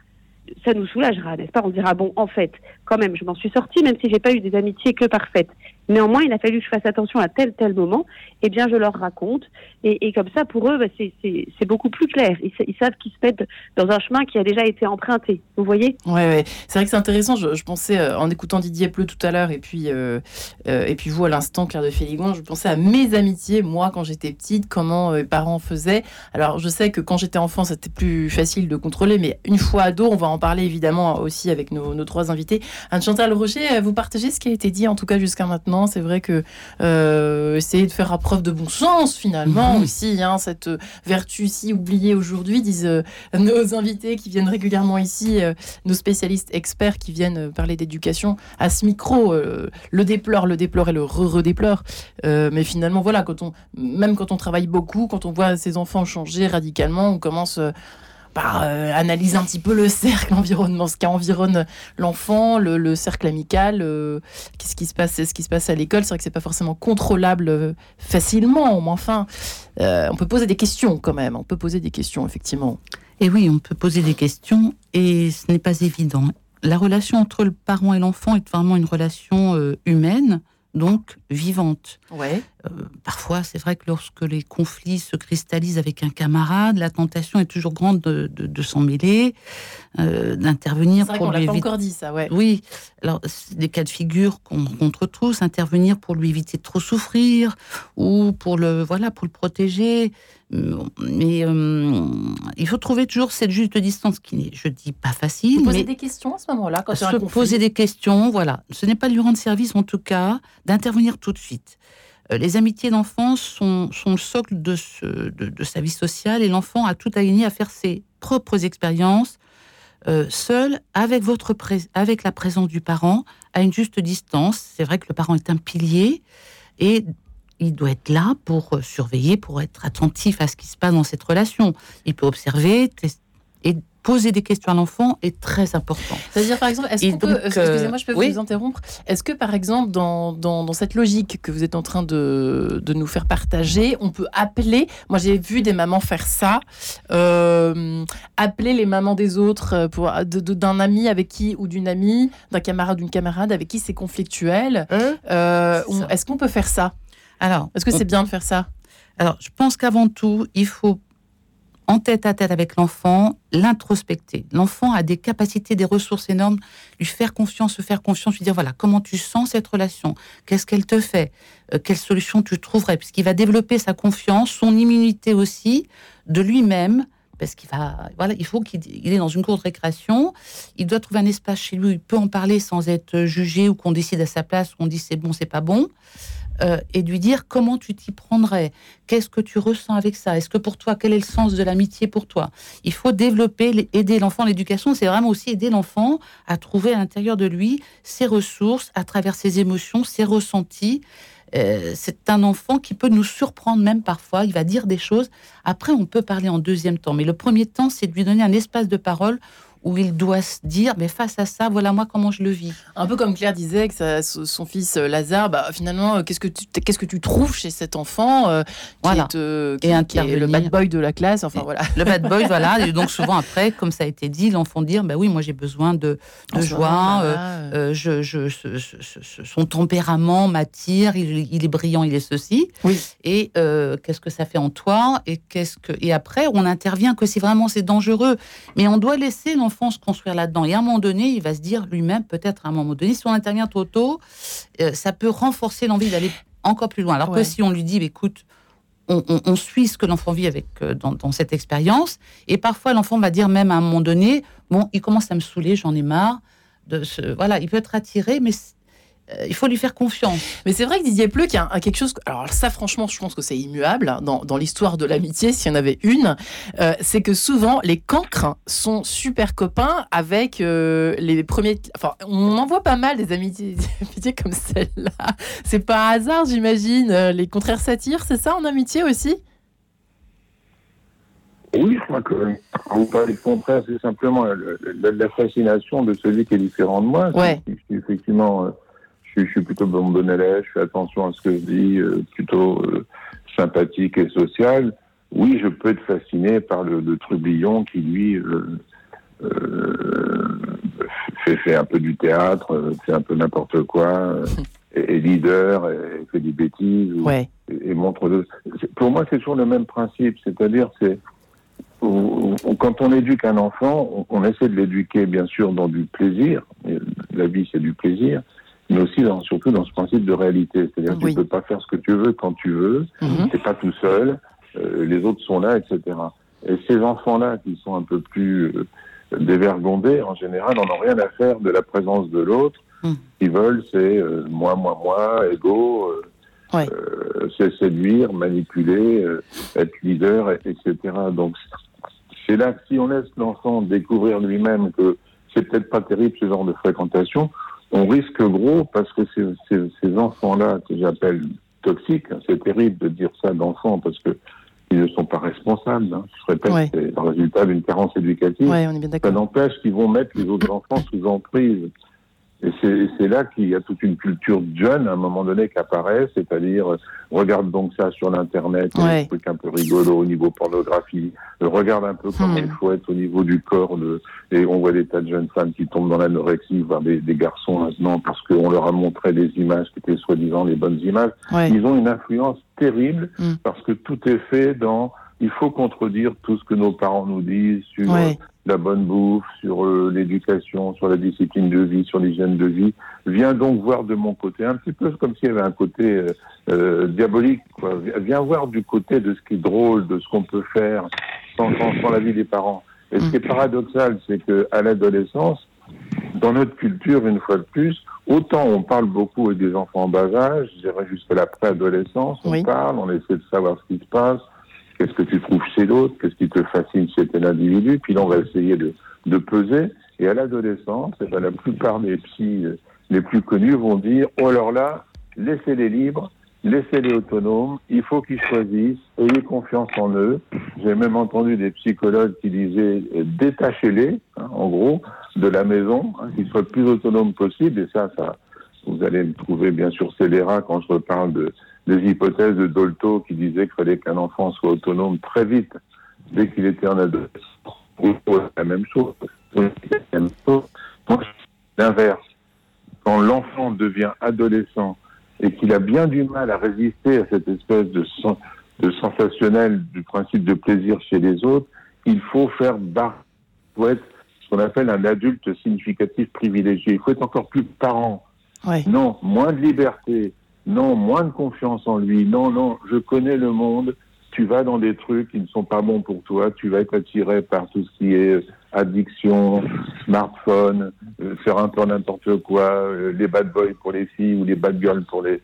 ça nous soulagera, n'est-ce pas? On dira bon, en fait, quand même, je m'en suis sortie, même si j'ai pas eu des amitiés que parfaites. Néanmoins, il a fallu que je fasse attention à tel tel moment. Eh bien, je leur raconte, et, comme ça, pour eux, bah, c'est beaucoup plus clair. Ils, savent qu'ils se mettent dans un chemin qui a déjà été emprunté. Vous voyez? Oui, ouais. c'est vrai que c'est intéressant. Je, pensais euh, en écoutant Didier Pleu tout à l'heure, et puis euh, euh, et puis vous à l'instant, Claire de Féligon, je pensais à mes amitiés, moi quand j'étais petite, comment mes parents faisaient. Alors, je sais que quand j'étais enfant, c'était plus facile de contrôler, mais une fois ado, on va en parler évidemment aussi avec nos, nos trois invités. Anne Chantal Rocher, vous partagez ce qui a été dit en tout cas jusqu'à maintenant? C'est vrai que euh, essayer de faire preuve de bon sens, finalement, mhm. aussi, hein, cette vertu si oubliée aujourd'hui, disent euh, nos invités qui viennent régulièrement ici, euh, nos spécialistes experts qui viennent parler d'éducation à ce micro, le déplore, le déplore et le re-redéplore. mais finalement, voilà, quand on, même quand on travaille beaucoup, quand on voit ses enfants changer radicalement, on commence par euh, analyser un petit peu le cercle environnement, ce qui environne l'enfant, le, cercle amical, euh, qu'est-ce qui se passe, ce qui se passe à l'école. C'est vrai que c'est pas forcément contrôlable euh, facilement, mais enfin, on peut poser des questions quand même. On peut poser des questions effectivement. Et oui, on peut poser des questions et ce n'est pas évident. La relation entre le parent et l'enfant est vraiment une relation humaine donc vivante. Ouais. Euh, parfois, c'est vrai que lorsque les conflits se cristallisent avec un camarade, la tentation est toujours grande de, de, s'en mêler, euh, d'intervenir pour lui éviter. encore dit ça, ouais. Oui, alors des cas de figure qu'on rencontre tous, intervenir pour lui éviter de trop souffrir ou pour le voilà pour le protéger. Mais euh, il faut trouver toujours cette juste distance qui n'est, je dis, pas facile. Poser des questions à ce moment-là, quand se poser des questions, voilà. Ce n'est pas lui rendre service, en tout cas, d'intervenir tout de suite. Euh, les amitiés d'enfance sont, sont, le socle de, de, sa vie sociale et l'enfant a tout à gagner à faire ses propres expériences euh, seul, avec, votre avec la présence du parent, à une juste distance. C'est vrai que le parent est un pilier et il doit être là pour euh, surveiller, pour être attentif à ce qui se passe dans cette relation. Il peut observer et poser des questions à l'enfant est très important. C'est-à-dire, par exemple, est-ce qu'on peut, excusez-moi, je peux vous interrompre, est-ce que, par exemple, dans, dans, cette logique que vous êtes en train de, de, nous faire partager, on peut appeler, moi j'ai vu des mamans faire ça, euh, appeler les mamans des autres, euh, pour, d'un ami avec qui, ou d'une amie, d'un camarade, d'une camarade avec qui c'est conflictuel. Hein euh, est-ce qu'on peut faire ça? Alors, est-ce que c'est bien de faire ça? Alors, je pense qu'avant tout, il faut en tête à tête avec l'enfant, l'introspecter. L'enfant a des capacités, des ressources énormes, lui faire confiance, se faire confiance, lui dire voilà, comment tu sens cette relation? Qu'est-ce qu'elle te fait? Euh, Quelle solution tu trouverais? Puisqu'il va développer sa confiance, son immunité aussi, de lui-même, parce qu'il va, voilà, il faut qu'il est dans une cour de récréation, il doit trouver un espace chez lui où il peut en parler sans être jugé ou qu'on décide à sa place, qu'on dit c'est bon, c'est pas bon. Euh, et de lui dire comment tu t'y prendrais, qu'est-ce que tu ressens avec ça, est-ce que pour toi, quel est le sens de l'amitié pour toi? Il faut développer, aider l'enfant. L'éducation, c'est vraiment aussi aider l'enfant à trouver à l'intérieur de lui ses ressources, à travers ses émotions, ses ressentis. Euh, c'est un enfant qui peut nous surprendre même parfois. Il va dire des choses. Après, on peut parler en deuxième temps. Mais le premier temps, c'est de lui donner un espace de parole où il doit se dire, mais face à ça, voilà moi comment je le vis. Un peu comme Claire disait que son fils euh, Lazare, bah, finalement, euh, qu'est-ce que tu qu'est-ce que tu trouves chez cet enfant euh, qui voilà. est, le bad boy de la classe, enfin voilà. Le bad boy, voilà. Et donc souvent après, comme ça a été dit, l'enfant dire, bah oui, moi j'ai besoin de, de joie, je, je, son tempérament m'attire, il, est brillant, il est ceci. Oui. Et qu'est-ce que ça fait en toi? Et qu'est-ce que et après on intervient que si vraiment c'est dangereux, mais on doit laisser l'enfant se construire là-dedans. Et à un moment donné, il va se dire lui-même, peut-être à un moment donné, si on intervient trop tôt, euh, ça peut renforcer l'envie d'aller encore plus loin. Alors que si on lui dit, écoute, on, suit ce que l'enfant vit avec euh, dans, cette expérience, et parfois l'enfant va dire même à un moment donné, bon, il commence à me saouler, j'en ai marre. De ce, voilà, il peut être attiré, mais il faut lui faire confiance. Mais c'est vrai que Didier Pleu, qu'il y a quelque chose. Alors, ça, franchement, je pense que c'est immuable hein, dans, l'histoire de l'amitié, s'il y en avait une. Euh, c'est que souvent, les cancres sont super copains avec euh, les premiers. Enfin, on en voit pas mal des amitiés, comme celle-là. C'est pas un hasard, j'imagine. Les contraires s'attirent, c'est ça en amitié aussi? Oui, je crois que quand vous parlez de contraire, c'est simplement la, fascination de celui qui est différent de moi. Ouais. effectivement je, suis plutôt bon bon élève, je fais attention à ce que je dis, euh, plutôt euh, sympathique et social. Oui, je peux être fasciné par le, le trublion qui, lui, euh, fait, fait, un peu du théâtre, fait un peu n'importe quoi, est, leader, et fait des bêtises, et, montre... De... Pour moi, c'est toujours le même principe, c'est-à-dire c'est quand on éduque un enfant, on, essaie de l'éduquer bien sûr dans du plaisir. La vie, c'est du plaisir mais aussi dans, surtout dans ce principe de réalité. C'est-à-dire que tu ne peux pas faire ce que tu veux quand tu veux, mhm. tu n'es pas tout seul, euh, les autres sont là, etc. Et ces enfants-là qui sont un peu plus, euh, dévergondés, en général, n'en ont rien à faire de la présence de l'autre. Ce qu'ils veulent, c'est moi, moi, moi, ego, c'est séduire, manipuler, être leader, etc. Donc, c'est là que si on laisse l'enfant découvrir lui-même que c'est peut-être pas terrible ce genre de fréquentation, on risque gros parce que ces, ces, enfants-là, que j'appelle toxiques, hein, c'est terrible de dire ça d'enfants parce que ils ne sont pas responsables. Hein. Je répète, c'est le résultat d'une carence éducative. ça n'empêche qu'ils vont mettre les autres enfants sous emprise. Et c'est là qu'il y a toute une culture jeune à un moment donné qui apparaît, c'est-à-dire regarde donc ça sur l'internet, ouais. des trucs un peu rigolos au niveau pornographie, regarde un peu comment hmm. il faut être au niveau du corps, de, et on voit des tas de jeunes femmes qui tombent dans l'anorexie, voire des, des, garçons maintenant parce qu'on leur a montré des images qui étaient soi-disant les bonnes images. Ils ont une influence terrible hmm. parce que tout est fait dans il faut contredire tout ce que nos parents nous disent sur la bonne bouffe, sur euh, l'éducation, sur la discipline de vie, sur l'hygiène de vie. Viens donc voir de mon côté, un petit peu comme s'il y avait un côté euh, euh diabolique. Quoi. Viens voir du côté de ce qui est drôle, de ce qu'on peut faire sans, sans, la vie des parents. Et ce qui est paradoxal, c'est que à l'adolescence, dans notre culture, une fois de plus, autant on parle beaucoup avec des enfants en bas âge, je dirais jusqu'à la préadolescence, on parle, on essaie de savoir ce qui se passe, Qu'est-ce que tu trouves chez l'autre? Qu'est-ce qui te fascine chez tel individu? Puis là, on va essayer de, de peser. Et à l'adolescence, eh ben, la plupart des psys euh, les plus connus vont dire Oh, alors là, laissez-les libres, laissez-les autonomes, il faut qu'ils choisissent, ayez confiance en eux. J'ai même entendu des psychologues qui disaient euh, Détachez-les, hein, en gros, de la maison, hein, qu'ils soient le plus autonomes possible. Et ça, ça, vous allez me trouver bien sûr scélérat quand je reparle de des hypothèses de Dolto qui disaient qu'il fallait qu'un enfant soit autonome très vite dès qu'il était en adolescence. La même chose. L'inverse. Quand l'enfant devient adolescent et qu'il a bien du mal à résister à cette espèce de, de sensationnel du principe de plaisir chez les autres, il faut faire barre. Il faut être ce qu'on appelle un adulte significatif privilégié. Il faut être encore plus parent. Non, moins de liberté, non, moins de confiance en lui. Non, non, je connais le monde. Tu vas dans des trucs qui ne sont pas bons pour toi. Tu vas être attiré par tout ce qui est addiction, smartphone, euh, faire un peu n'importe quoi, euh, les bad boys pour les filles ou les bad girls pour les,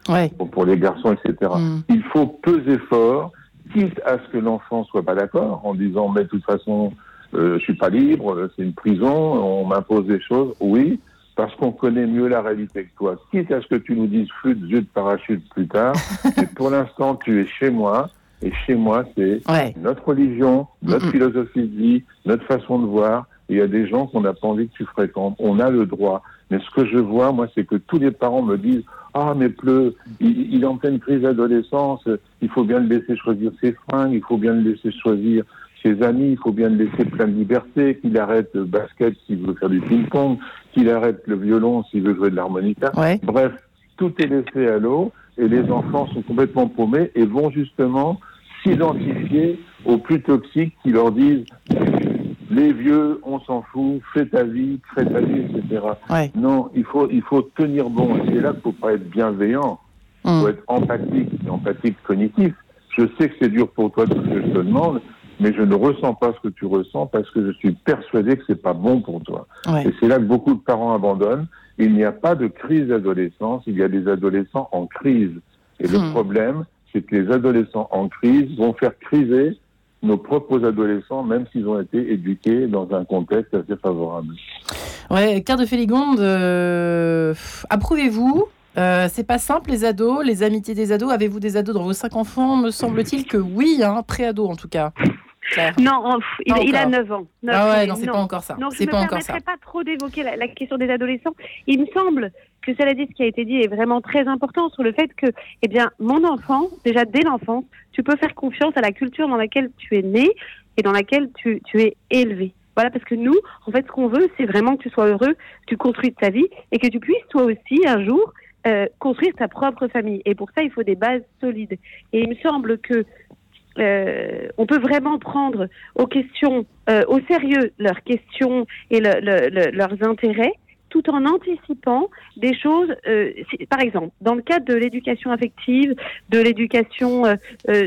pour, les garçons, etc. Mm. Il faut peser fort, quitte à ce que l'enfant soit pas d'accord, en disant, mais de toute façon, euh, je suis pas libre, c'est une prison, on m'impose des choses. Oui, parce qu'on connaît mieux la réalité que toi. Quitte à ce que tu nous dises flûte, zut, parachute plus tard, mais pour l'instant, tu es chez moi, et chez moi, c'est notre religion, notre philosophie de vie, notre façon de voir. Il y a des gens qu'on n'a pas envie que tu fréquentes. On a le droit. Mais ce que je vois, moi, c'est que tous les parents me disent Ah, mais pleu, il, il est en pleine crise d'adolescence, il faut bien le laisser choisir ses fringues, il faut bien le laisser choisir ses amis, il faut bien le laisser plein de liberté, qu'il arrête le basket s'il veut faire du ping-pong, qu'il arrête le violon s'il veut jouer de l'harmonica. Bref, tout est laissé à l'eau et les enfants sont complètement paumés et vont justement s'identifier aux plus toxiques qui leur disent les vieux, on s'en fout, fais ta vie, fais ta vie, etc. Non, il faut, il faut tenir bon. Et c'est là qu'il ne faut pas être bienveillant. Il faut mm. être empathique, empathique cognitif. Je sais que c'est dur pour toi tout ce que je te demande, mais je ne ressens pas ce que tu ressens parce que je suis persuadé que c'est pas bon pour toi. Et c'est là que beaucoup de parents abandonnent. Il n'y a pas de crise d'adolescence, il y a des adolescents en crise. Et le hmm. problème, c'est que les adolescents en crise vont faire criser nos propres adolescents, même s'ils ont été éduqués dans un contexte assez favorable. Ouais, Carte de Féligonde, euh, approuvez-vous euh, c'est pas simple, les ados, les amitiés des ados. Avez-vous des ados dans vos cinq enfants? Me semble-t-il que oui, hein, pré-ado en tout cas. Non, il, a 9 ans. ah ouais, non, c'est pas encore ça. Donc, je ne me permettrai pas trop d'évoquer la, question des adolescents. Il me semble que cela dit, ce qui a été dit est vraiment très important sur le fait que, eh bien, mon enfant, déjà dès l'enfance, tu peux faire confiance à la culture dans laquelle tu es né et dans laquelle tu, tu es élevé. Voilà, parce que nous, en fait, ce qu'on veut, c'est vraiment que tu sois heureux, que tu construises ta vie et que tu puisses, toi aussi, un jour, euh, construire ta propre famille. Et pour ça, il faut des bases solides. Et il me semble que euh, on peut vraiment prendre aux questions, euh, au sérieux leurs questions et leurs intérêts tout en anticipant des choses. Euh, par exemple, dans le cadre de l'éducation affective, de l'éducation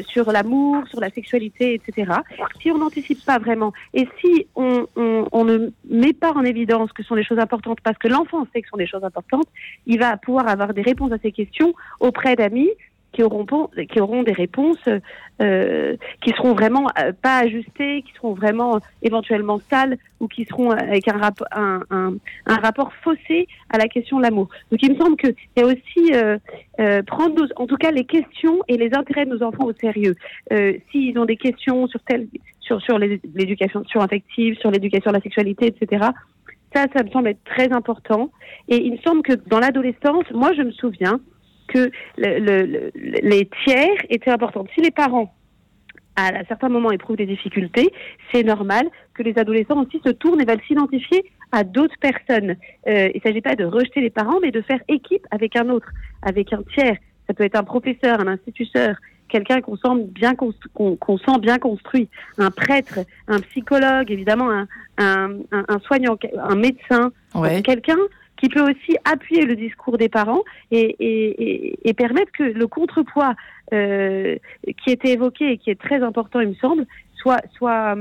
sur l'amour, sur la sexualité, etc. Si on n'anticipe pas vraiment et si on, on, on, ne met pas en évidence que ce sont des choses importantes parce que l'enfant sait que ce sont des choses importantes, il va pouvoir avoir des réponses à ces questions auprès d'amis qui auront, des réponses euh, qui seront vraiment euh, pas ajustées, qui seront vraiment éventuellement sales ou qui seront avec un, rapport faussé à la question de l'amour. Donc il me semble qu'il y a aussi euh, euh prendre en tout cas les questions et les intérêts de nos enfants au sérieux. Euh, S'ils ont des questions sur, sur l'éducation sur affective, sur l'éducation de la sexualité, etc. Ça, ça me semble être très important. Et il me semble que dans l'adolescence, moi je me souviens, que le, les tiers étaient importants. Si les parents, à un certain moment, éprouvent des difficultés, c'est normal que les adolescents aussi se tournent et veulent s'identifier à d'autres personnes. Euh, il ne s'agit pas de rejeter les parents, mais de faire équipe avec un autre, avec un tiers. Ça peut être un professeur, un instituteur, quelqu'un qu'on sent bien qu'on sent bien construit, un prêtre, un psychologue, évidemment un, un, un, soignant, un médecin, quelqu'un qui peut aussi appuyer le discours des parents et, et, et, permettre que le contrepoids euh, qui était évoqué et qui est très important, il me semble, soit soit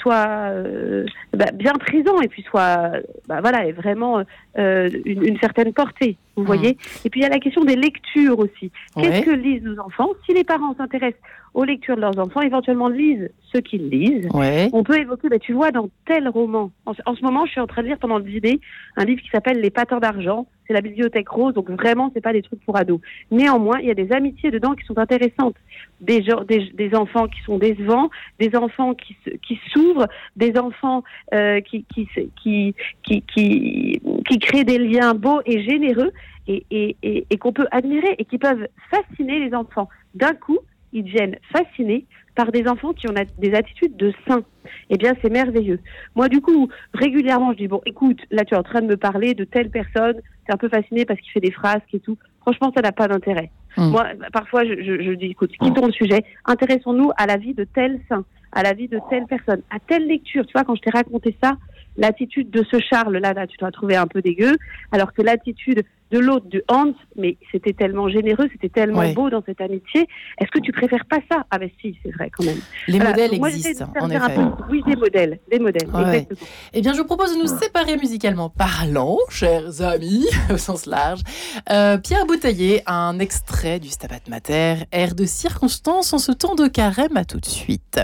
soit euh, bah, bien présent et puis soit bah, voilà est vraiment euh, une, certaine portée vous mmh. voyez et puis il y a la question des lectures aussi qu'est-ce que lisent nos enfants si les parents s'intéressent aux lectures de leurs enfants, éventuellement lisent ce qu'ils lisent. On peut évoquer, bah, tu vois, dans tel roman. En, ce moment, je suis en train de lire pendant le dîner un livre qui s'appelle Les Patins d'argent. C'est la bibliothèque rose, donc vraiment, c'est pas des trucs pour ados. Néanmoins, il y a des amitiés dedans qui sont intéressantes. Des, des, des enfants qui sont décevants, des enfants qui, qui s'ouvrent, des enfants euh, qui, qui, qui, qui, qui, qui créent des liens beaux et généreux et, et, et, et qu'on peut admirer et qui peuvent fasciner les enfants. D'un coup, ils deviennent fascinés par des enfants qui ont des attitudes de saints. Eh bien, c'est merveilleux. Moi, du coup, régulièrement, je dis, bon, écoute, là, tu es en train de me parler de telle personne, c'est un peu fasciné parce qu'il fait des frasques et tout. Franchement, ça n'a pas d'intérêt. Mmh. Moi, parfois, je, je, je, dis, écoute, quittons le sujet, intéressons-nous à la vie de tel saint, à la vie de telle personne, à telle lecture. Tu vois, quand je t'ai raconté ça, l'attitude de ce Charles, là, là, tu dois trouver un peu dégueu, alors que l'attitude de l'autre, du Hans, mais c'était tellement généreux, c'était tellement beau dans cette amitié. Est-ce que tu préfères pas ça? Ah ben si, c'est vrai quand même. Les modèles existent, en effet. Oui, des modèles, des modèles. Eh bien, je vous propose de nous séparer musicalement parlant, chers amis, au sens large. Euh, Pierre Bouteiller, un extrait du Stabat Mater, air de circonstance en ce temps de carême. À tout de suite.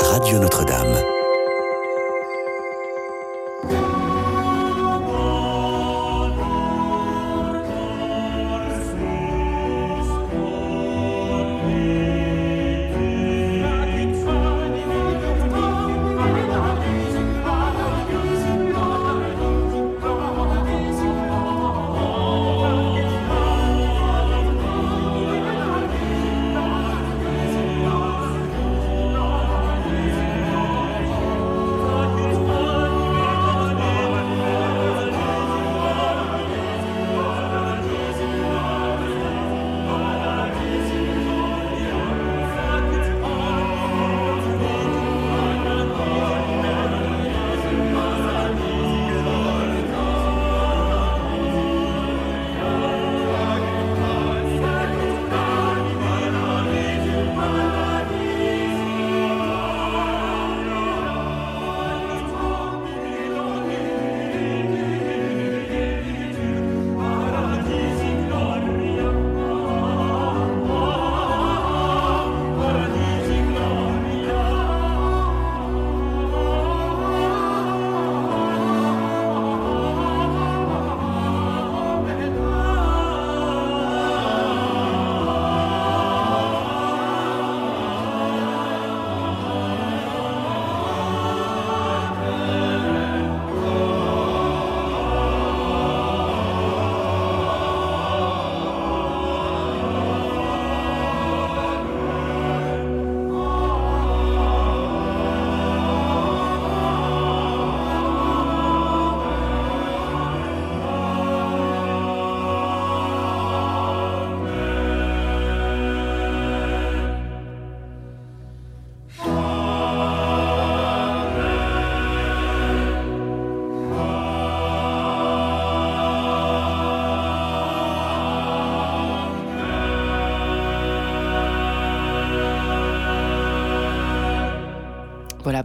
Radio Notre-Dame.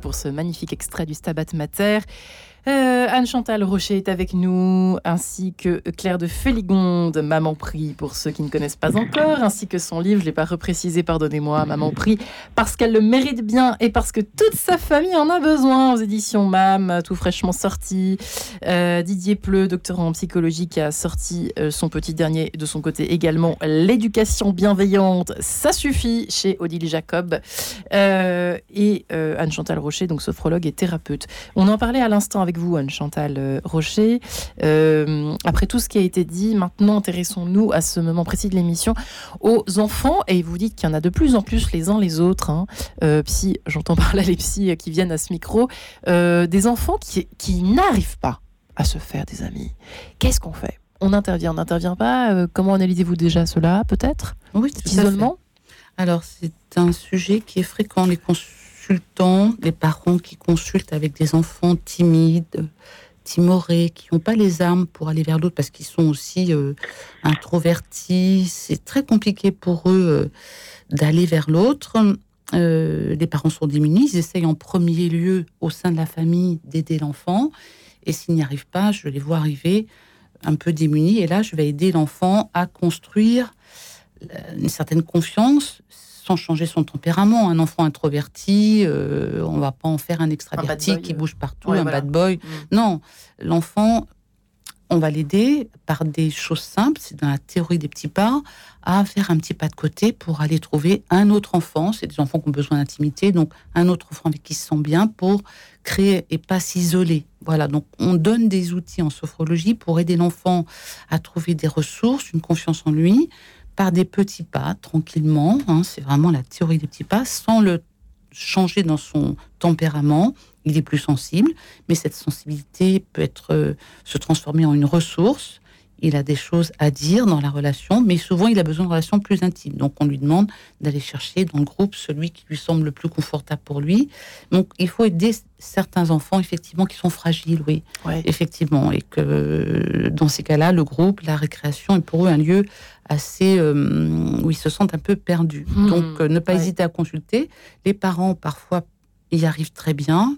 Pour ce magnifique extrait du Stabat Mater. Euh, Anne-Chantal Rocher est avec nous, ainsi que Claire de Féligonde, Maman Prie, pour ceux qui ne connaissent pas encore, ainsi que son livre, je ne l'ai pas reprécisé, pardonnez-moi, Maman Prie, parce qu'elle le mérite bien et parce que toute sa famille en a besoin aux éditions MAM, tout fraîchement sorti. Euh, Didier Pleu, doctorant en psychologie, qui a sorti euh, son petit dernier de son côté également, L'éducation bienveillante, ça suffit, chez Odile Jacob. et Anne-Chantal Rocher, donc sophrologue et thérapeute. On en parlait à l'instant avec vous, Anne-Chantal euh, Rocher. Euh, après tout ce qui a été dit, maintenant intéressons-nous à ce moment précis de l'émission aux enfants. Et vous dites qu'il y en a de plus en plus les uns les autres. Hein. Euh, psy, j'entends par là les psys qui viennent à ce micro. des enfants qui, qui n'arrivent pas à se faire des amis. Qu'est-ce qu'on fait? On intervient, on n'intervient pas? Comment analysez-vous déjà cela, peut-être? Oui, isolement? Alors, c'est un sujet qui est fréquent. Les consultants, les parents qui consultent avec des enfants timides, timorés, qui n'ont pas les armes pour aller vers l'autre parce qu'ils sont aussi euh, introvertis. C'est très compliqué pour eux euh, d'aller vers l'autre. Euh, les parents sont démunis, ils essayent en premier lieu au sein de la famille d'aider l'enfant. Et s'ils n'y arrivent pas, je les vois arriver un peu démunis. Et là, je vais aider l'enfant à construire une certaine confiance sans changer son tempérament. Un enfant introverti, euh, on va pas en faire un extraverti qui bouge partout, un bad boy. Mm. Non, l'enfant, on va l'aider par des choses simples, c'est dans la théorie des petits pas, à faire un petit pas de côté pour aller trouver un autre enfant. C'est des enfants qui ont besoin d'intimité, donc un autre enfant avec qui se sent bien pour créer et pas s'isoler. Voilà, donc on donne des outils en sophrologie pour aider l'enfant à trouver des ressources, une confiance en lui, par des petits pas, tranquillement. Hein, c'est vraiment la théorie des petits pas, sans le changer dans son tempérament. Il est plus sensible, mais cette sensibilité peut être euh, se transformer en une ressource il a des choses à dire dans la relation, mais souvent il a besoin de relations plus intimes. Donc on lui demande d'aller chercher dans le groupe celui qui lui semble le plus confortable pour lui. Donc il faut aider certains enfants effectivement qui sont fragiles, oui, effectivement, et que dans ces cas-là, le groupe, la récréation est pour eux un lieu assez euh, où ils se sentent un peu perdus. Hmm. Donc euh, ne pas hésiter à consulter. Les parents parfois y arrivent très bien.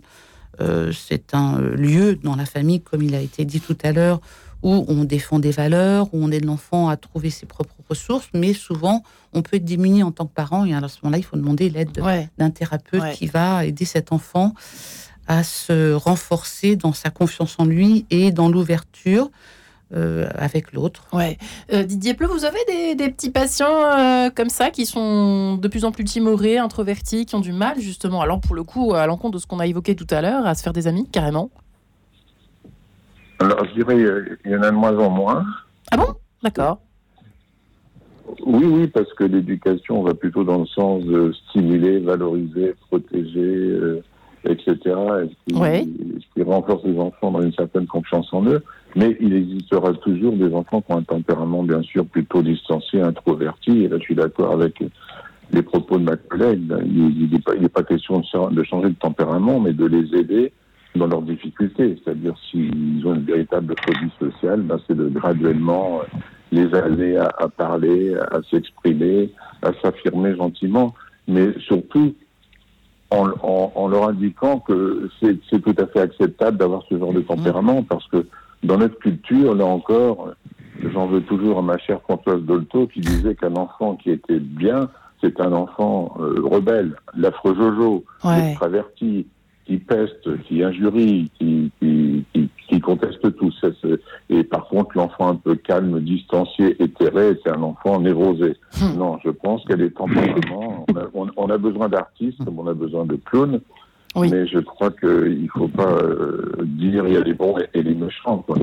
Euh, c'est un lieu dans la famille, comme il a été dit tout à l'heure, où on défend des valeurs, où on aide l'enfant à trouver ses propres ressources, mais souvent on peut être démuni en tant que parent et à ce moment-là, il faut demander l'aide d'un thérapeute qui va aider cet enfant à se renforcer dans sa confiance en lui et dans l'ouverture. Euh, avec l'autre. Ouais. Euh, Didier Pleu, vous avez des, petits patients euh, comme ça qui sont de plus en plus timorés, introvertis, qui ont du mal justement, alors pour le coup, à l'encontre de ce qu'on a évoqué tout à l'heure, à se faire des amis carrément? Alors, je dirais, il y en a de moins en moins. Ah bon? D'accord. Oui, oui, parce que l'éducation va plutôt dans le sens de stimuler, valoriser, protéger, etc. Et ce, qui, renforce les enfants dans une certaine confiance en eux. Mais il existera toujours des enfants qui ont un tempérament, bien sûr, plutôt distancié, introverti. Et là, je suis d'accord avec les propos de ma collègue. Il n'est pas, question de changer de tempérament, mais de les aider dans leurs difficultés. C'est-à-dire s'ils ont une véritable phobie sociale, ben c'est de graduellement les amener à, parler, à, s'exprimer, à s'affirmer gentiment, mais surtout en, en, leur indiquant que c'est tout à fait acceptable d'avoir ce genre de tempérament, parce que dans notre culture, là encore, j'en veux toujours à ma chère Françoise Dolto qui disait qu'un enfant qui était bien, c'est un enfant euh, rebelle, l'affreux Jojo, ouais. extraverti, qui peste, qui injurie, qui, qui, qui, conteste tout. Et par contre, l'enfant un peu calme, distancié, éthéré, c'est un enfant névrosé. Hmm. Non, je pense qu'elle est tempérament. On a, on, a besoin d'artistes, comme on a besoin de clowns. Mais je crois qu'il ne faut pas euh, dire il y a les bons et, les méchants. Quoi.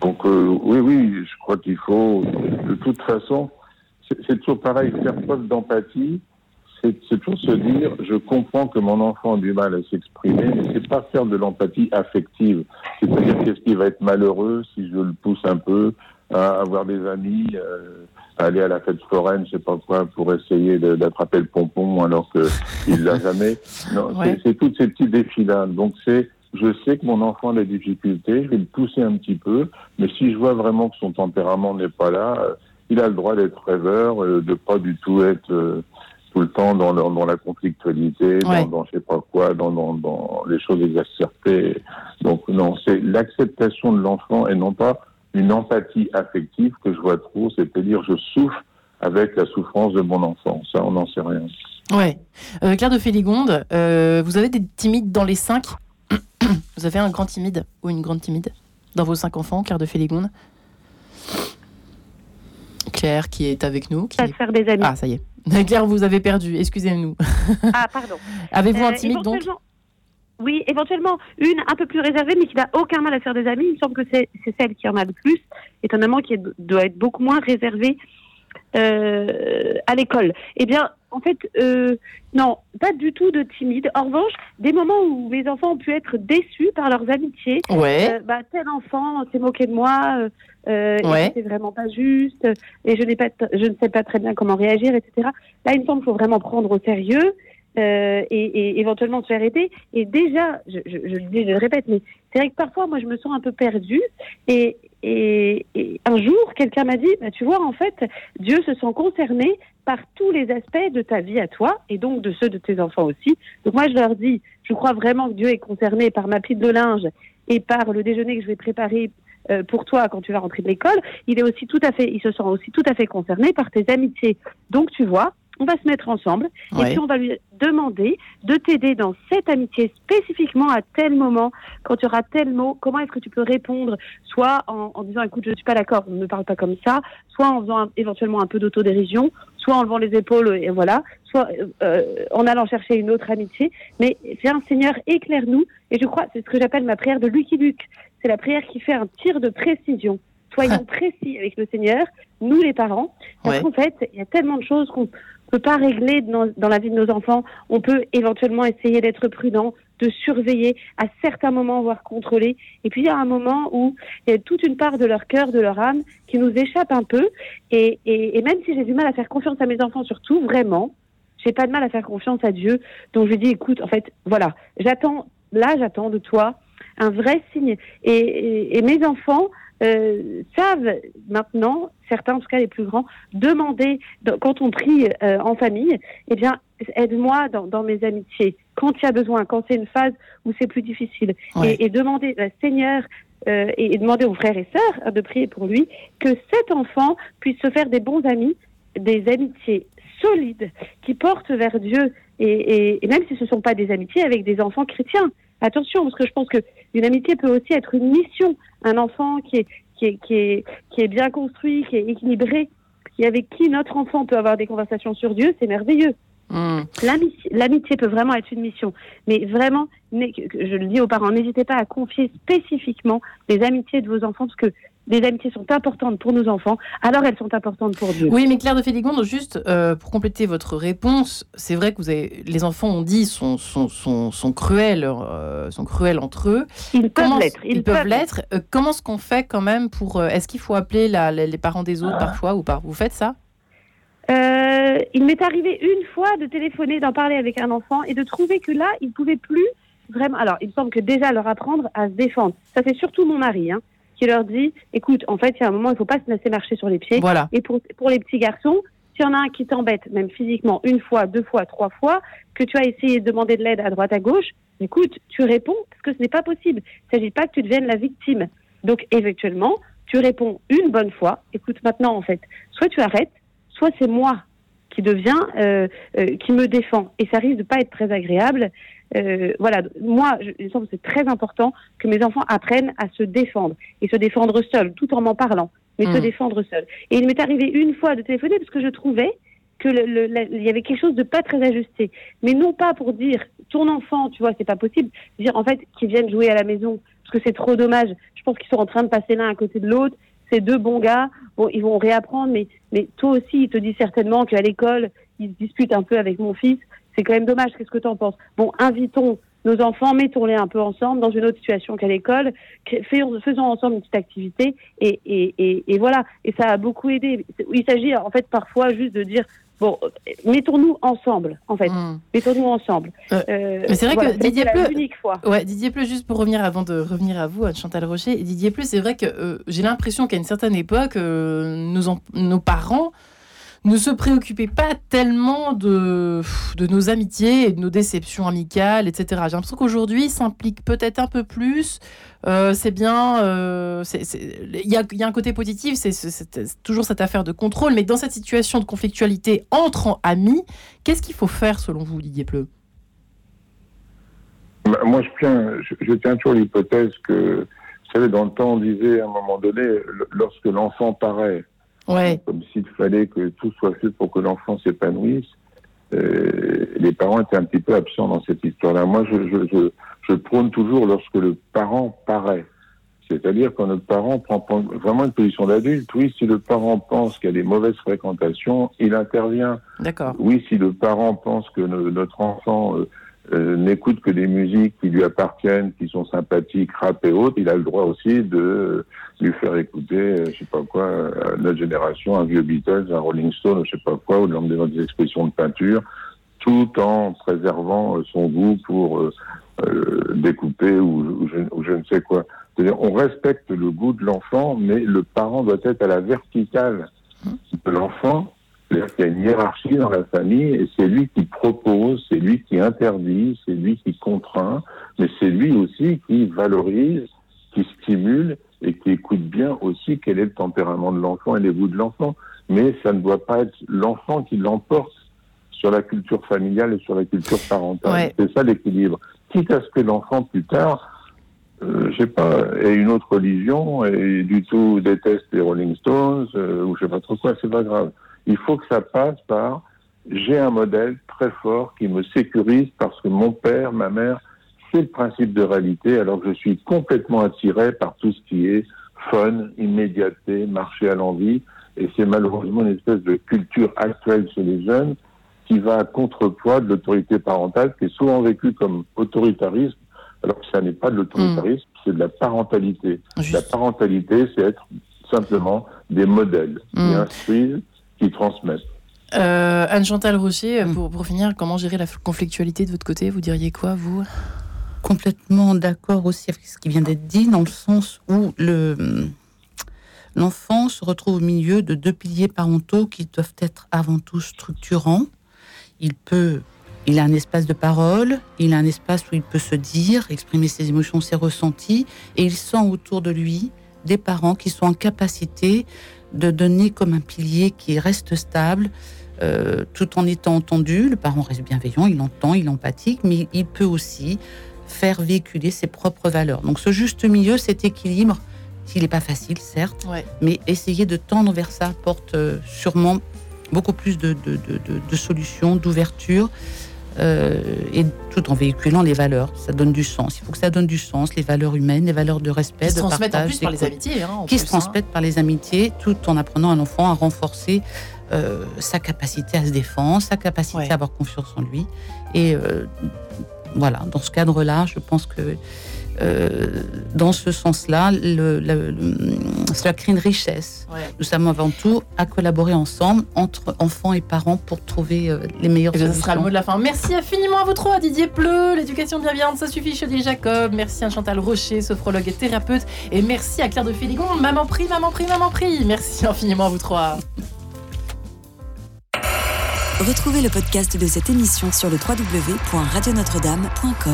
Donc euh, oui, oui, je crois qu'il faut, de toute façon, c'est toujours pareil, faire preuve d'empathie, c'est toujours se dire, je comprends que mon enfant a du mal à s'exprimer, mais c'est pas faire de l'empathie affective. C'est-à-dire qu'est-ce qui va être malheureux si je le pousse un peu à avoir des amis, euh, à aller à la fête foraine, je sais pas quoi, pour essayer d'attraper le pompon alors qu'il l'a jamais? Non, c'est tous ces petits défis-là. Donc c'est, je sais que mon enfant a des difficultés, je vais le pousser un petit peu, mais si je vois vraiment que son tempérament n'est pas là, il a le droit d'être rêveur, euh, de pas du tout être tout le temps dans, dans, la conflictualité, dans, dans je sais pas quoi, dans, dans, dans les choses exacerbées. Donc non, c'est l'acceptation de l'enfant et non pas une empathie affective que je vois trop, c'est-à-dire je souffre avec la souffrance de mon enfant. Ça, on n'en sait rien. Ouais. Euh, Claire de Féligonde, euh, vous avez des timides dans les cinq Vous avez un grand timide ou une grande timide dans vos cinq enfants, Claire de Féligonde? Claire qui est avec nous. Qui... faire des amis. Ah, ça y est. Claire, vous avez perdu, excusez-nous. Ah, pardon. Avez-vous un euh, timide donc? oui, éventuellement une un peu plus réservée, mais qui n'a aucun mal à faire des amis. Il me semble que c'est celle qui en a le plus, étonnamment, qui doit être beaucoup moins réservée euh, à l'école. Eh bien, en fait, euh, non, pas du tout de timide. En revanche, des moments où mes enfants ont pu être déçus par leurs amitiés. Ouais. Euh, bah, tel enfant s'est moqué de moi, euh, c'est vraiment pas juste, et je, n'ai pas, je ne sais pas très bien comment réagir, etc. Là, il me semble qu'il faut vraiment prendre au sérieux. Euh, et, et, éventuellement se faire aider. Et déjà, je, je, je, le dis, je le répète, mais c'est vrai que parfois, moi, je me sens un peu perdue. Et, et, et un jour, quelqu'un m'a dit, bah, tu vois, en fait, Dieu se sent concerné par tous les aspects de ta vie à toi, et donc de ceux de tes enfants aussi. Donc moi, je leur dis, je crois vraiment que Dieu est concerné par ma pile de linge et par le déjeuner que je vais préparer euh, pour toi quand tu vas rentrer de l'école. Il est aussi tout à fait, il se sent aussi tout à fait concerné par tes amitiés. Donc tu vois, on va se mettre ensemble. Et puis on va lui demander de t'aider dans cette amitié spécifiquement à tel moment, quand tu auras tel mot, comment est-ce que tu peux répondre, soit en, disant écoute je ne suis pas d'accord, ne me parle pas comme ça, soit en faisant éventuellement un peu d'autodérision, soit en levant les épaules et voilà, soit euh, en allant chercher une autre amitié. Mais un Seigneur, éclaire-nous. Et je crois c'est ce que j'appelle ma prière de Lucky Luke. C'est la prière qui fait un tir de précision. Soyons précis avec le Seigneur, nous les parents, parce qu'en fait, il y a tellement de choses qu'on peut pas régler dans, la vie de nos enfants. On peut éventuellement essayer d'être prudent, de surveiller, à certains moments, voire contrôler. Et puis il y a un moment où il y a toute une part de leur cœur, de leur âme, qui nous échappe un peu. Et, même si j'ai du mal à faire confiance à mes enfants, surtout, vraiment, j'ai pas de mal à faire confiance à Dieu. Donc je dis, écoute, en fait, voilà, j'attends, là, j'attends de toi un vrai signe. Et mes enfants, euh, savent maintenant, certains en tout cas les plus grands, demander quand on prie euh, en famille, eh bien aide-moi dans, dans, mes amitiés. Quand il y a besoin, quand c'est une phase où c'est plus difficile, et, et, demander à Seigneur euh, et, demander aux frères et sœurs de prier pour lui que cet enfant puisse se faire des bons amis, des amitiés solides qui portent vers Dieu. Et, et même si ce ne sont pas des amitiés avec des enfants chrétiens. Attention, parce que je pense que une amitié peut aussi être une mission un enfant qui est, qui est, qui est, qui est bien construit, qui est équilibré, et avec qui notre enfant peut avoir des conversations sur Dieu, c'est merveilleux. Hmm. L'amitié peut vraiment être une mission, mais vraiment, je le dis aux parents, n'hésitez pas à confier spécifiquement les amitiés de vos enfants, parce que les amitiés sont importantes pour nos enfants, alors elles sont importantes pour Dieu. Oui, mais Claire de Féligonde, juste euh, pour compléter votre réponse, c'est vrai que vous avez, les enfants ont dit sont, sont, sont, sont cruels, euh, sont cruels entre eux. Ils peuvent l'être. Ils, peuvent l'être. Euh, comment est-ce qu'on fait quand même pour... est-ce qu'il faut appeler la, les parents des autres parfois ou pas? Vous faites ça? Il m'est arrivé une fois de téléphoner, d'en parler avec un enfant et de trouver que là, il ne pouvait plus vraiment... Alors, il me semble que déjà leur apprendre à se défendre. Ça, c'est surtout mon mari. Hein qui leur dit, écoute, en fait, il y a un moment, il ne faut pas se laisser marcher sur les pieds. Voilà. Et pour, pour les petits garçons, s'il y en a un qui t'embête, même physiquement, une fois, deux fois, trois fois, que tu as essayé de demander de l'aide à droite, à gauche, écoute, tu réponds parce que ce n'est pas possible. Il ne s'agit pas que tu deviennes la victime. Donc, éventuellement, tu réponds une bonne fois. Écoute, maintenant, en fait, soit tu arrêtes, soit c'est moi qui devient, euh, euh, qui me défend. Et ça risque de pas être très agréable. Euh, voilà, moi, je, me semble que c'est très important que mes enfants apprennent à se défendre et se défendre seuls, tout en m'en parlant, mais se mm. défendre seuls. Et il m'est arrivé une fois de téléphoner parce que je trouvais que le, il y avait quelque chose de pas très ajusté, mais non pas pour dire ton enfant, tu vois, c'est pas possible, dire en fait qu'ils viennent jouer à la maison parce que c'est trop dommage. Je pense qu'ils sont en train de passer l'un à côté de l'autre. Ces deux bons gars, bon, ils vont réapprendre, mais mais toi aussi, il te dit certainement qu'à l'école, ils se disputent un peu avec mon fils c'est quand même dommage. Qu'est-ce que tu en penses? Bon, invitons nos enfants, mettons-les un peu ensemble dans une autre situation qu'à l'école, faisons ensemble une petite activité et, et, et, voilà. Et ça a beaucoup aidé. Il s'agit en fait parfois juste de dire bon, mettons-nous ensemble, en fait. Hmm. Mettons-nous ensemble. Euh, euh, mais c'est vrai que Didier Pleu, ouais, Didier Pleu, juste pour revenir avant de revenir à vous, à Chantal Rocher, Didier Pleu, c'est vrai que euh, j'ai l'impression qu'à une certaine époque, nos, nos parents ne se préoccupez pas tellement de, de nos amitiés et de nos déceptions amicales, etc. J'ai l'impression qu'aujourd'hui, s'implique peut-être un peu plus. Euh, c'est bien, euh, il y, a, un côté positif, c'est toujours cette affaire de contrôle, mais dans cette situation de conflictualité entre amis, qu'est-ce qu'il faut faire selon vous, Didier Pleu? Bah, Moi, je tiens, je, tiens toujours l'hypothèse que, vous savez, dans le temps, on disait à un moment donné, lorsque l'enfant paraît, comme s'il fallait que tout soit fait pour que l'enfant s'épanouisse. Euh, les parents étaient un petit peu absents dans cette histoire-là. Moi, je, je, je, je, prône toujours lorsque le parent paraît. C'est-à-dire quand notre parent prend vraiment une position d'adulte, oui, si le parent pense qu'il y a des mauvaises fréquentations, il intervient. D'accord. Oui, si le parent pense que notre enfant euh, euh, n'écoute que des musiques qui lui appartiennent, qui sont sympathiques, rap et autres, il a le droit aussi de lui faire écouter, euh, je sais pas quoi, à notre génération, un vieux Beatles, un Rolling Stone, je sais pas quoi, ou de des expressions de peinture, tout en préservant euh, son goût pour euh, découper ou, je, ou, je, ne sais quoi. C'est-à-dire, on respecte le goût de l'enfant, mais le parent doit être à la verticale de l'enfant c'est-à-dire qu'il y a une hiérarchie dans la famille et c'est lui qui propose, c'est lui qui interdit, c'est lui qui contraint, mais c'est lui aussi qui valorise, qui stimule et qui écoute bien aussi quel est le tempérament de l'enfant et les goûts de l'enfant. Mais ça ne doit pas être l'enfant qui l'emporte sur la culture familiale et sur la culture parentale. C'est ça l'équilibre. Quitte à ce que l'enfant plus tard, euh, je sais pas, ait une autre religion et du tout déteste les Rolling Stones euh, ou je sais pas trop quoi, c'est pas grave. Il faut que ça passe par j'ai un modèle très fort qui me sécurise parce que mon père, ma mère, c'est le principe de réalité, alors que je suis complètement attiré par tout ce qui est fun, immédiateté, marché à l'envie. Et c'est malheureusement une espèce de culture actuelle chez les jeunes qui va à contrepoids de l'autorité parentale, qui est souvent vécue comme autoritarisme, alors que ça n'est pas de l'autoritarisme, c'est de la parentalité. La parentalité, c'est être simplement des modèles qui mm. instruisent qui transmettent. Euh, Anne-Chantal Rocher, pour, pour, finir, comment gérer la conflictualité de votre côté? Vous diriez quoi, vous? Complètement d'accord aussi avec ce qui vient d'être dit, dans le sens où le, l'enfant se retrouve au milieu de deux piliers parentaux qui doivent être avant tout structurants. Il peut, il a un espace de parole, il a un espace où il peut se dire, exprimer ses émotions, ses ressentis, et il sent autour de lui des parents qui sont en capacité de donner comme un pilier qui reste stable, euh, tout en étant entendu. Le parent reste bienveillant, il entend, il empathique, mais il peut aussi faire véhiculer ses propres valeurs. Donc ce juste milieu, cet équilibre, s'il n'est pas facile, certes, mais essayer de tendre vers ça porte euh, sûrement beaucoup plus de, de solutions, d'ouverture. Euh, et tout en véhiculant les valeurs. Ça donne du sens. Il faut que ça donne du sens, les valeurs humaines, les valeurs de respect, qui de se transmettent en plus par les amitiés. Hein, qui se hein. transmettent par les amitiés, tout en apprenant à l'enfant à renforcer euh, sa capacité à se défendre, sa capacité à avoir confiance en lui. Et euh, voilà, dans ce cadre-là, je pense que euh, dans ce sens-là, cela crée une richesse. Nous sommes avant tout à collaborer ensemble entre enfants et parents pour trouver euh, les meilleurs solutions. Ce sera le mot de la fin. Merci infiniment à vous trois, Didier Pleu, l'éducation bienveillante, ça suffit, Chaudier Jacob. Merci à Chantal Rocher, sophrologue et thérapeute. Et merci à Claire de Féligon, maman prie, maman prie, maman prie. Merci infiniment à vous trois. Retrouvez le podcast de cette émission sur le www.radionotre-dame.com.